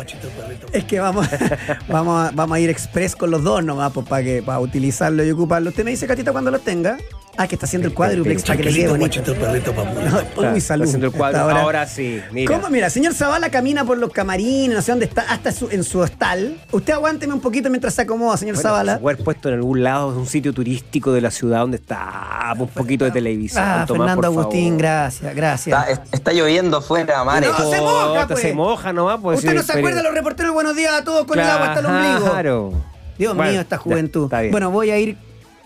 es que vamos, vamos, a, vamos a ir express con los dos nomás, pues, para que para utilizarlo y ocuparlo. Usted me dice, Catita, cuando lo tenga. Ah, que está haciendo el cuádruplex para que le quede bonito. No, Uy, salud. Está haciendo el cuadro. Ahora, sí, mira. ¿Cómo? Mira, señor Zavala camina por los camarines, no sé dónde está, hasta su- en su hostal. Usted aguánteme un poquito mientras se acomoda, señor Bueno, Zavala. se puede haber puesto en algún lado, en un sitio turístico de la ciudad donde está un poquito de televisión. Ah, Tomás, Fernando Agustín, favor. gracias, gracias. Está, está lloviendo afuera, Mare. No, se moja, Puta, pues. Se moja nomás. Pues, ¿Usted no se acuerda de los reporteros Buenos Días a todos con el agua hasta el ombligo? Claro. Dios Bueno, mío, esta ya, juventud. está bien. bueno, voy a ir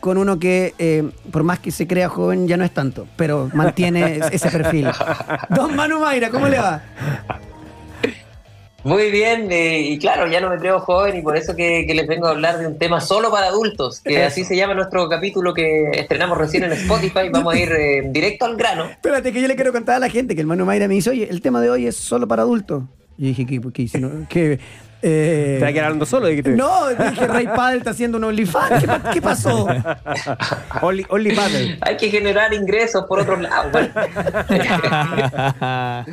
con uno que, eh, por más que se crea joven, ya no es tanto, pero mantiene ese perfil. Don Manu Mayra, ¿cómo le va? Muy bien, eh, y claro, ya no me creo joven y por eso que, que les vengo a hablar de un tema solo para adultos, que así se llama nuestro capítulo que estrenamos recién en Spotify. Vamos a ir eh, directo al grano. Espérate, que yo le quiero contar a la gente que el Manu Mayra me dice, oye, el tema de hoy es solo para adultos. Y dije, ¿qué, qué hice? No, que, eh, ¿Te va a quedar hablando solo? ¿De qué te- No, dije, Ray Padel está haciendo un OnlyFans. ¿Qué, pa- qué pasó? Only, only paddle. Hay que generar ingresos por otro lado.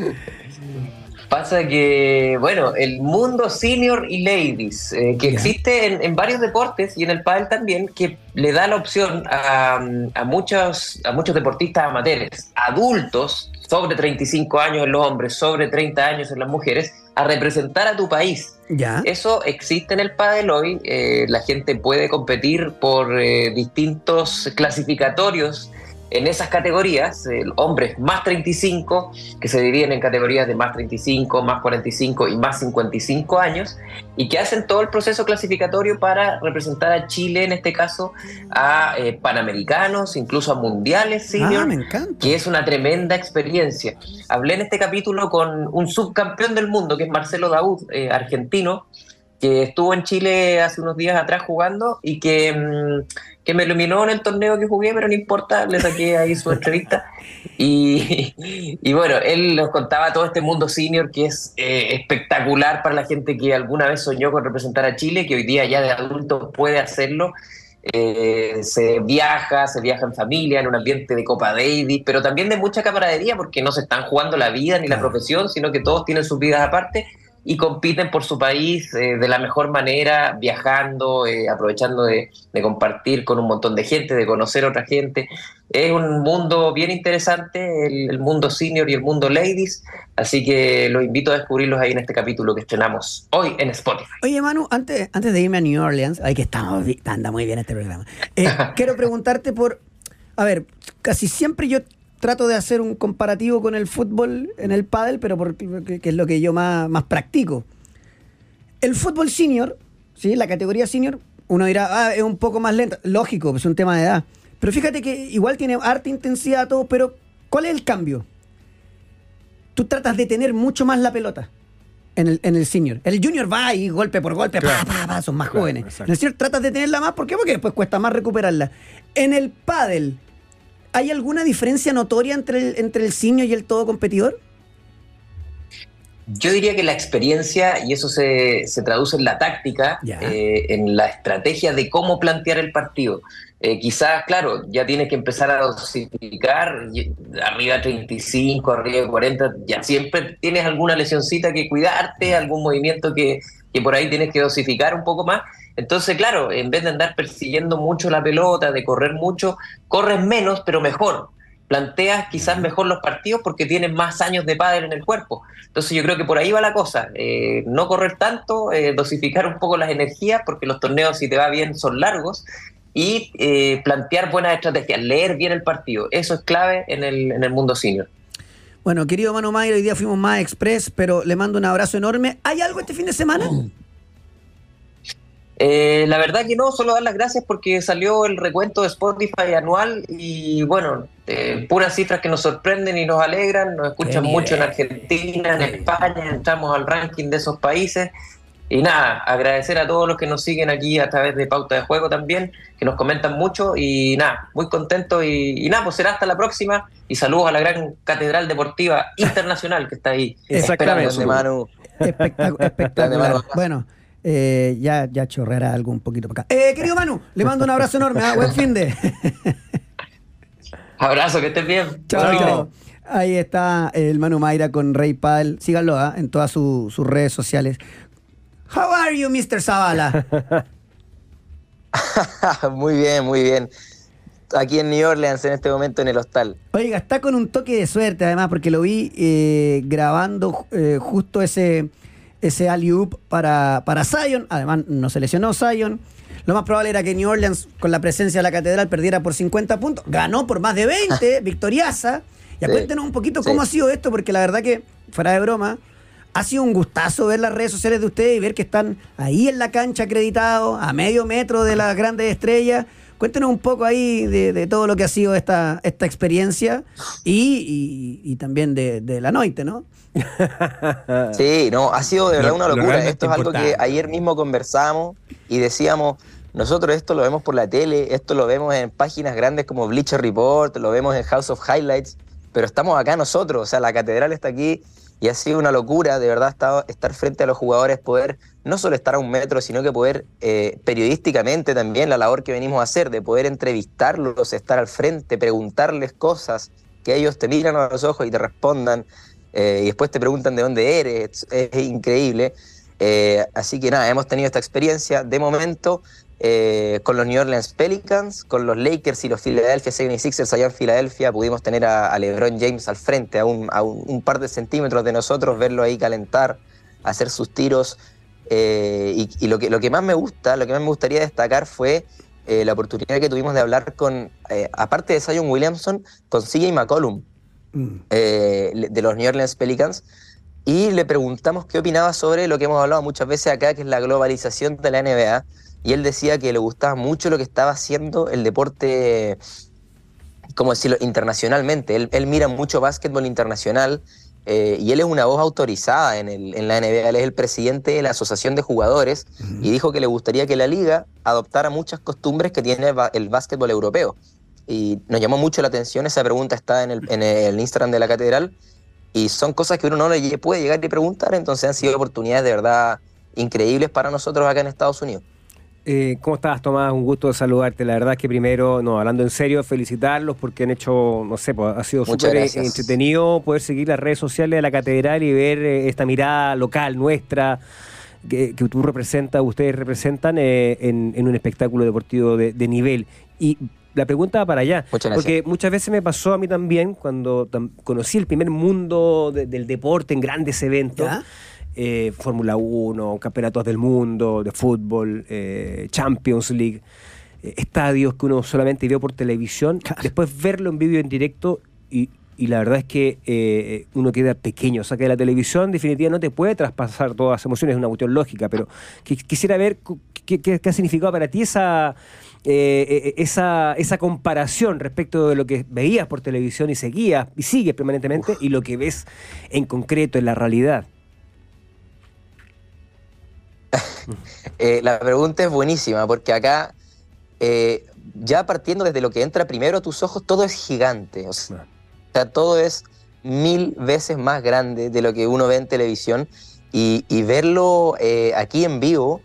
Pasa que, bueno, el mundo senior y ladies, eh, que existe en, en varios deportes y en el pádel también, que le da la opción a, a muchos, a muchos deportistas amateurs, adultos, sobre 35 años en los hombres, sobre 30 años en las mujeres, a representar a tu país. Ya. Eso existe en el pádel hoy. eh, la gente puede competir por eh, distintos clasificatorios en esas categorías. El hombres más 35, que se dividen en categorías de más 35, más 45 y más 55 años, y que hacen todo el proceso clasificatorio para representar a Chile, en este caso, a eh, panamericanos, incluso a mundiales senior Ah, me encanta. que es una tremenda experiencia. Hablé en este capítulo con un subcampeón del mundo, que es Marcelo Daud, eh, argentino, que estuvo en Chile hace unos días atrás jugando y que, mm, que me iluminó en el torneo que jugué, pero no importa, le saqué ahí su entrevista. Y, y bueno, él nos contaba todo este mundo senior que es eh, espectacular para la gente que alguna vez soñó con representar a Chile, que hoy día ya de adulto puede hacerlo. Eh, se viaja, se viaja en familia, en un ambiente de Copa Davis, pero también de mucha camaradería porque no se están jugando la vida ni la profesión, sino que todos tienen sus vidas aparte y compiten por su país eh, de la mejor manera, viajando, eh, aprovechando de, de compartir con un montón de gente, de conocer a otra gente. Es un mundo bien interesante, el, el mundo senior y el mundo ladies, así que los invito a descubrirlos ahí en este capítulo que estrenamos hoy en Spotify. Oye, Manu, antes, antes de irme a New Orleans, ay, que estamos, anda muy bien este programa. eh, quiero preguntarte por. A ver, casi siempre yo trato de hacer un comparativo con el fútbol en el pádel, pero porque que, es lo que yo más, más practico. El fútbol senior, ¿sí? la categoría senior, uno dirá, ah, es un poco más lenta. Lógico, es un tema de edad. Pero fíjate que igual tiene harta intensidad todo, pero ¿cuál es el cambio? Tú tratas de tener mucho más la pelota en el, en el senior. El junior va y golpe por golpe, pa, pa, pa, son más Claro, jóvenes. exacto. En el senior tratas de tenerla más, ¿por qué? Porque después cuesta más recuperarla. En el pádel, ¿hay alguna diferencia notoria entre el, entre el senior y el todo competidor? Yo diría que la experiencia, y eso se, se traduce en la táctica, eh, en la estrategia de cómo plantear el partido. Eh, quizás, claro, ya tienes que empezar a dosificar, arriba de 35, arriba de 40, ya siempre tienes alguna lesioncita que cuidarte, algún movimiento que, que por ahí tienes que dosificar un poco más. Entonces, claro, en vez de andar persiguiendo mucho la pelota, de correr mucho, corres menos, pero mejor. Planteas quizás mejor los partidos porque tienes más años de pádel en el cuerpo. Entonces yo creo que por ahí va la cosa. Eh, no correr tanto, eh, dosificar un poco las energías, porque los torneos, si te va bien, son largos, y eh, plantear buenas estrategias, leer bien el partido. Eso es clave en el, en el mundo senior. Bueno, querido Manu Mayra, hoy día fuimos más express, pero le mando un abrazo enorme. ¿Hay algo este fin de semana? Eh, la verdad que no, solo dar las gracias porque salió el recuento de Spotify anual y bueno, eh, puras cifras que nos sorprenden y nos alegran, nos escuchan mucho en Argentina, en España, entramos al ranking de esos países. Y nada, agradecer a todos los que nos siguen aquí a través de Pauta de Juego también, que nos comentan mucho y nada, muy contento y, nada, pues será hasta la próxima y saludos a la gran Catedral Deportiva Internacional que está ahí. Exactamente, Manu. espectacular. Bueno, eh, ya, ya chorreará algo un poquito para acá. Eh, querido Manu, le mando un abrazo enorme. ¿ah? Buen fin de. Abrazo, que estés bien. Chao. Ahí está el Manu Mayra con Rey Padel. Síganlo ¿ah? en todas sus redes sociales. How are you, Mr. Zavala? muy bien, muy bien. Aquí en New Orleans en este momento en el hostal. Oiga, está con un toque de suerte además porque lo vi eh, grabando justo ese ese alley-oop para, para Zion. Además, no se lesionó Zion. Lo más probable era que New Orleans, con la presencia de la catedral, perdiera por 50 puntos. Ganó por más de 20, victoriasa. Y cuéntenos un poquito cómo ha sido esto, porque la verdad que, fuera de broma, ha sido un gustazo ver las redes sociales de ustedes y ver que están ahí en la cancha acreditados, a medio metro de las grandes estrellas. Cuéntenos un poco ahí de, todo lo que ha sido esta, esta experiencia y, también de, de, la noche, ¿no? sí, no, ha sido de verdad una locura. Esto es algo que ayer mismo conversamos y decíamos, nosotros esto lo vemos por la tele, esto lo vemos en páginas grandes como Bleacher Report, lo vemos en House of Highlights, pero estamos acá nosotros, o sea, la catedral está aquí y ha sido una locura, de verdad, estar frente a los jugadores, poder no solo estar a un metro, sino que poder eh, periodísticamente también la labor que venimos a hacer, de poder entrevistarlos, estar al frente, preguntarles cosas, que ellos te miran a los ojos y te respondan, eh, y después te preguntan de dónde eres, es, increíble. Eh, así que nada, hemos tenido esta experiencia de momento con los New Orleans Pelicans, con los Lakers y los Philadelphia 76ers allá en Filadelfia. Pudimos tener a, LeBron James al frente, a, un, a un, par de centímetros de nosotros, verlo ahí calentar, hacer sus tiros. Eh, y, lo, que, lo que más me gusta, lo que más me gustaría destacar fue eh, la oportunidad que tuvimos de hablar con, eh, aparte de Zion Williamson, con CJ McCollum, mm. de los New Orleans Pelicans, y le preguntamos qué opinaba sobre lo que hemos hablado muchas veces acá, que es la globalización de la NBA, y él decía que le gustaba mucho lo que estaba haciendo el deporte, como decirlo, internacionalmente. Él, él mira mucho básquetbol internacional, eh, y él es una voz autorizada en, el, en, la NBA, él es el presidente de la Asociación de Jugadores y dijo que le gustaría que la liga adoptara muchas costumbres que tiene el, básquetbol europeo. Y nos llamó mucho la atención, esa pregunta está en el, en el Instagram de la catedral y son cosas que uno no le puede llegar y preguntar, entonces han sido oportunidades de verdad increíbles para nosotros acá en Estados Unidos. Eh, ¿Cómo estás, Tomás? Un gusto saludarte. La verdad es que primero, no, hablando en serio, felicitarlos porque han hecho, no sé, pues, ha sido súper entretenido poder seguir las redes sociales de la catedral y ver eh, esta mirada local nuestra que, tú representas, ustedes representan eh, en, un espectáculo deportivo de, nivel. Y la pregunta va para allá, porque muchas veces me pasó a mí también cuando conocí el primer mundo del deporte en grandes eventos. Eh, Fórmula 1, campeonatos del mundo, de fútbol, eh, Champions League, eh, estadios que uno solamente vio por televisión, después verlo en vídeo en directo y, la verdad es que uno queda pequeño. O sea, que la televisión definitivamente no te puede traspasar todas las emociones, es una cuestión lógica, pero quisiera ver qué, ha significado para ti esa, esa, esa comparación respecto de lo que veías por televisión y seguías y sigues permanentemente y lo que ves en concreto en la realidad. Eh, la pregunta es buenísima porque acá, eh, ya partiendo desde lo que entra primero a tus ojos, todo es gigante. O sea, todo es mil veces más grande de lo que uno ve en televisión y, verlo eh, aquí en vivo.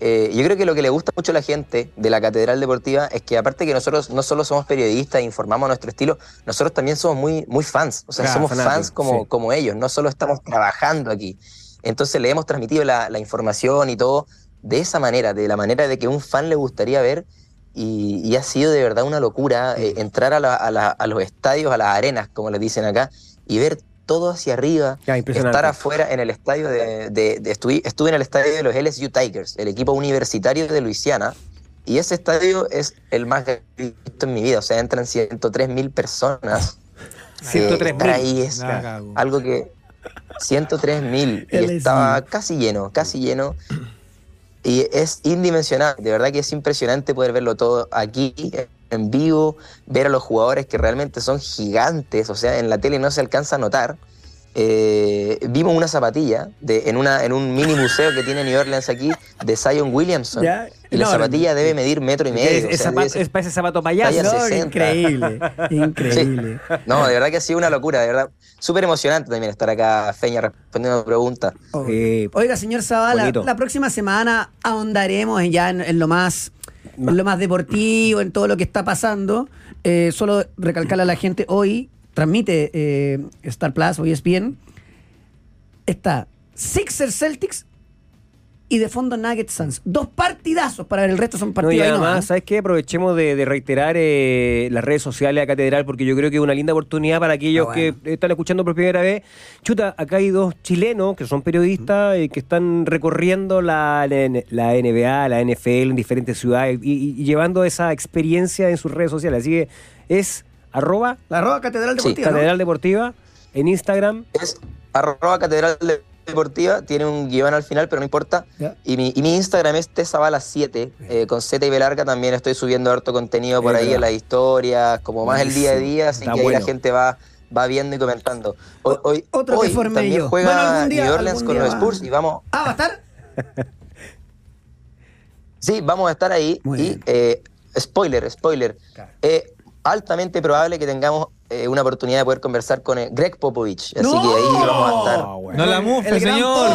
yo creo que lo que le gusta mucho a la gente de la Catedral Deportiva es que aparte que nosotros no solo somos periodistas e informamos a nuestro estilo, nosotros también somos muy, muy fans, o sea, somos fans como, como ellos, no solo estamos trabajando aquí. Entonces le hemos transmitido la, información y todo de esa manera, de la manera de que un fan le gustaría ver y, ha sido de verdad una locura eh, entrar a, los estadios, a las arenas, como les dicen acá, y ver todo hacia arriba, estar afuera en el estadio de, estuve, en el estadio de los LSU Tigers, el equipo universitario de Luisiana, y ese estadio es el más visto en mi vida, o sea, entran 103 mil personas. 103 eh, mil. ahí es algo que 103 mil y estaba casi lleno, casi lleno. y es indimensional. De verdad que es impresionante poder verlo todo aquí en vivo, ver a los jugadores que realmente son gigantes, o sea, en la tele no se alcanza a notar. Eh, vimos una zapatilla de, en, una, en un mini museo que tiene New Orleans aquí de Zion Williamson. Y la zapatilla debe medir metro y medio. Es, para ese zapato payaso. No, increíble, increíble. No, de verdad que ha sido una locura, de verdad. Súper emocionante también estar acá, Feña, respondiendo preguntas. Oiga, señor Zavala, la próxima semana ahondaremos ya en, lo más en lo más deportivo, en todo lo que está pasando. Eh, solo recalcarle a la gente, hoy transmite eh, Star Plus o ESPN, está Sixers Celtics y de fondo Nuggets Suns. Dos partidazos para ver, el resto son partidos. No, y además, ¿sabes qué? Aprovechemos de, reiterar eh, las redes sociales a Catedral porque yo creo que es una linda oportunidad para aquellos ah, que están escuchando por primera vez. Chuta, acá hay dos chilenos que son periodistas y que están recorriendo la, la, NBA, la NFL en diferentes ciudades y, llevando esa experiencia en sus redes sociales. Así que es arroba. La arroba Catedral Deportiva. Catedral Deportiva en Instagram. Es arroba Catedral Deportiva, tiene un guion al final, pero no importa. Y mi, y mi, Instagram es tesabala7, eh, con Z y B larga también estoy subiendo harto contenido por ahí en las historias, como más el día a día, así que ahí la gente va va viendo y comentando. Hoy, Otro hoy también yo. juega New Orleans con los Spurs y vamos... Ah, ¿va a estar? sí, vamos a estar ahí y eh, spoiler, spoiler. Eh, altamente probable que tengamos eh, una oportunidad de poder conversar con eh, Greg Popovich. Así que ahí vamos a estar. No la mufe, señor.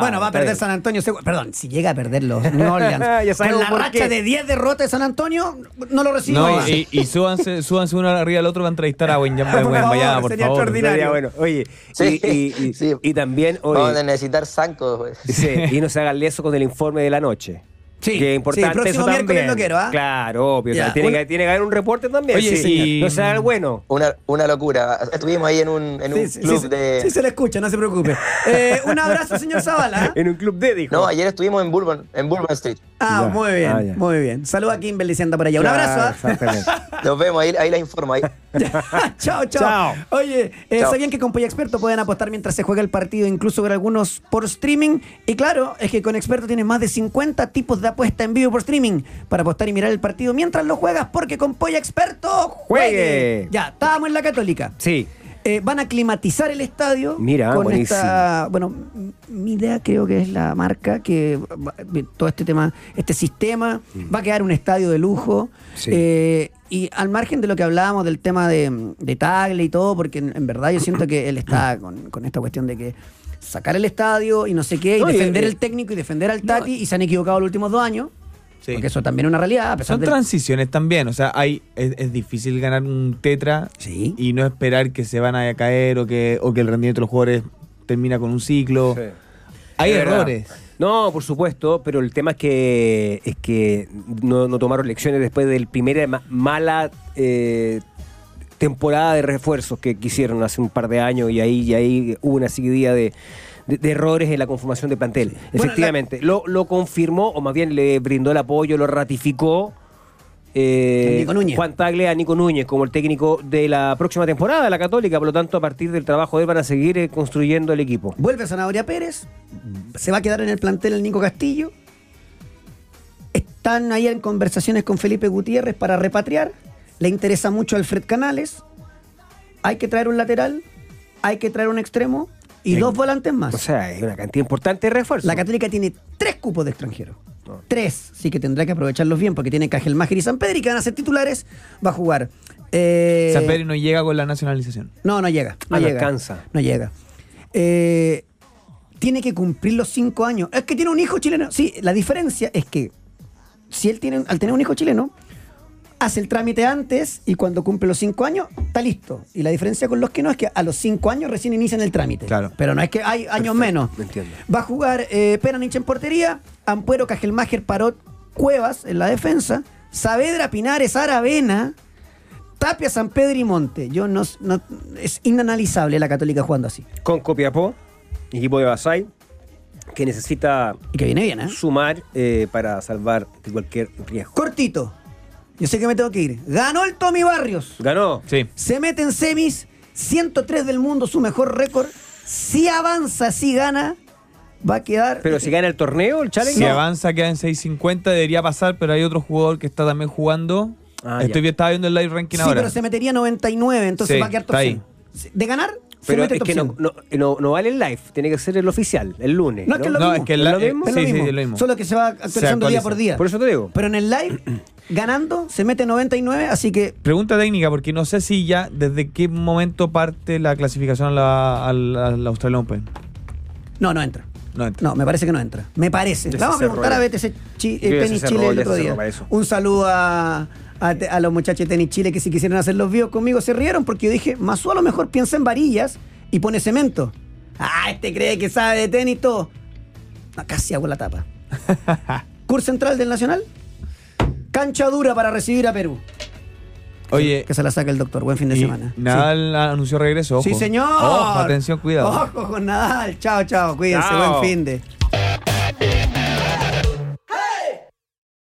bueno, va a perder San Antonio. Perdón, si llega a perder los New Orleans. con la racha de 10 derrotas de San Antonio, no lo recibo. No, y, y, súbanse, súbanse uno arriba del otro para entrevistar a Wayne Bayama, por sería favor. extraordinario. bueno, oye, sí, y, y, y, también... Oye, vamos a necesitar zancos. Pues. Sí, y no se haga leso con el informe de la noche. Sí, que es importante eso también. Lo quiero, ¿ah? Claro, obvio. tiene, que, tiene, que, haber un reporte también. Oye, sí, no sea el bueno. Una, una locura. Estuvimos ahí en un, en un club de. Sí, se le escucha, no se preocupe. Eh, un abrazo, señor Zavala. ¿ah? en un club de, dijo. No, ayer estuvimos en Bourbon, en Bourbon Street. Ah, muy bien, ah, muy bien. Saludos a Kimberly si anda por allá. Un abrazo. ¿ah? Nos vemos, ahí, ahí la informo. Ahí. chao, chao, Oye, eh, ¿sabían que con Polla Experto pueden apostar mientras se juega el partido, incluso ver algunos por streaming? Y claro, es que con Experto tienes más de 50 tipos de apuesta en vivo por streaming para apostar y mirar el partido mientras lo juegas, porque con Polla Experto juegue. Ya, estábamos en la Católica. Sí. Eh, van a climatizar el estadio. Mira, con esta. Bueno, mi idea creo que es la marca que todo este tema, este sistema, mm. va a quedar un estadio de lujo. Eh, y al margen de lo que hablábamos del tema de, de Tagle y todo, porque en, verdad yo siento que él está con, esta cuestión de que sacar el estadio y no sé qué, y defender el técnico y defender al Tati, y se han equivocado los últimos dos años. Porque eso también es una realidad. Son transiciones también. O sea, hay es, difícil ganar un tetra y no esperar que se van a caer o que, o que el rendimiento de los jugadores termina con un ciclo. Hay errores. No, por supuesto, pero el tema es que es que no, tomaron lecciones después del primer mala eh, temporada de refuerzos que quisieron hace un par de años y ahí, y ahí hubo una seguidilla de de, errores en la conformación de plantel. Efectivamente, lo, lo confirmó, o más bien le brindó el apoyo, lo ratificó. Eh, Juan Tagle a Nico Núñez como el técnico de la próxima temporada de la Católica, por lo tanto a partir del trabajo de él van a seguir eh, construyendo el equipo. Vuelve Zanahoria Pérez, se va a quedar en el plantel el Nico Castillo. Están ahí en conversaciones con Felipe Gutiérrez para repatriar. Le interesa mucho Alfred Canales. Hay que traer un lateral, hay que traer un extremo y dos volantes más. O sea, es una cantidad importante de refuerzos. La Católica tiene tres cupos de extranjeros. Tres, sí que tendrá que aprovecharlos bien porque tiene Cajelmáger y San Pedro y que van a ser titulares. Va a jugar. Eh, San Pedro no llega con la nacionalización. No, no llega. No, ah, llega. alcanza. No llega. Eh, tiene que cumplir los cinco años. Es que tiene un hijo chileno. Sí, la diferencia es que si él tiene, al tener un hijo chileno, hace el trámite antes y cuando cumple los cinco años, está listo. Y la diferencia con los que no es que a los cinco años recién inician el trámite. Claro. Pero no es que hay años menos. entiendo. Va a jugar eh, Peranich en portería, Ampuero, Cajelmacher, Parot, Cuevas en la defensa, Saavedra, Pinares, Aravena, Tapia, San Pedro y Monte. Yo no, es inanalizable la Católica jugando así. Con Copiapó, equipo de Basay, que necesita y que viene bien, ¿eh? sumar eh, para salvar de cualquier riesgo. Cortito. Yo sé que me tengo que ir. Ganó el Tommy Barrios. Ganó. Sí. Se mete en semis. 103 del mundo, su mejor récord. Si avanza, si gana. va a quedar. Pero si gana el torneo, el challenge. Si avanza, queda en 6.50, debería pasar, pero hay otro jugador que está también jugando. Ah, Estoy estaba viendo el live ranking sí, ahora. pero se metería 99, entonces Sí, va a quedar top está ahí. 100. De ganar, se Pero mete es que no, 100. no, no, no vale el live, tiene que ser el oficial, el lunes. No, es que es lo mismo. es que el ¿Es lo mismo? Sí, sí, es lo. Solo que se va actualizando día por día. Por eso te digo. Pero en el live, ganando, se mete 99, así que Pregunta técnica, porque no sé si ya desde qué momento parte la clasificación a la, al, al Australian Open. no, no entra. No entra. No, me parece que no entra. Me parece. Le vamos a preguntar a BTC Chi- eh, Tenis Chile el otro día. Un saludo a, a, te- a los muchachos de Tenis Chile que si quisieron hacer los videos conmigo se rieron porque yo dije, Masu a lo mejor piensa en varillas y pone cemento. Ah, este cree que sabe de tenis y todo. No, casi hago la tapa. Curso central del Nacional. Cancha dura para recibir a Perú. Oye, Que se la saca el doctor. Buen fin de y semana. Nadal anunció regreso. Sí, ojo. Sí, señor. Ojo, atención, cuidado. Ojo con Nadal. Chao, chao. Cuídense. Chao. Buen fin de.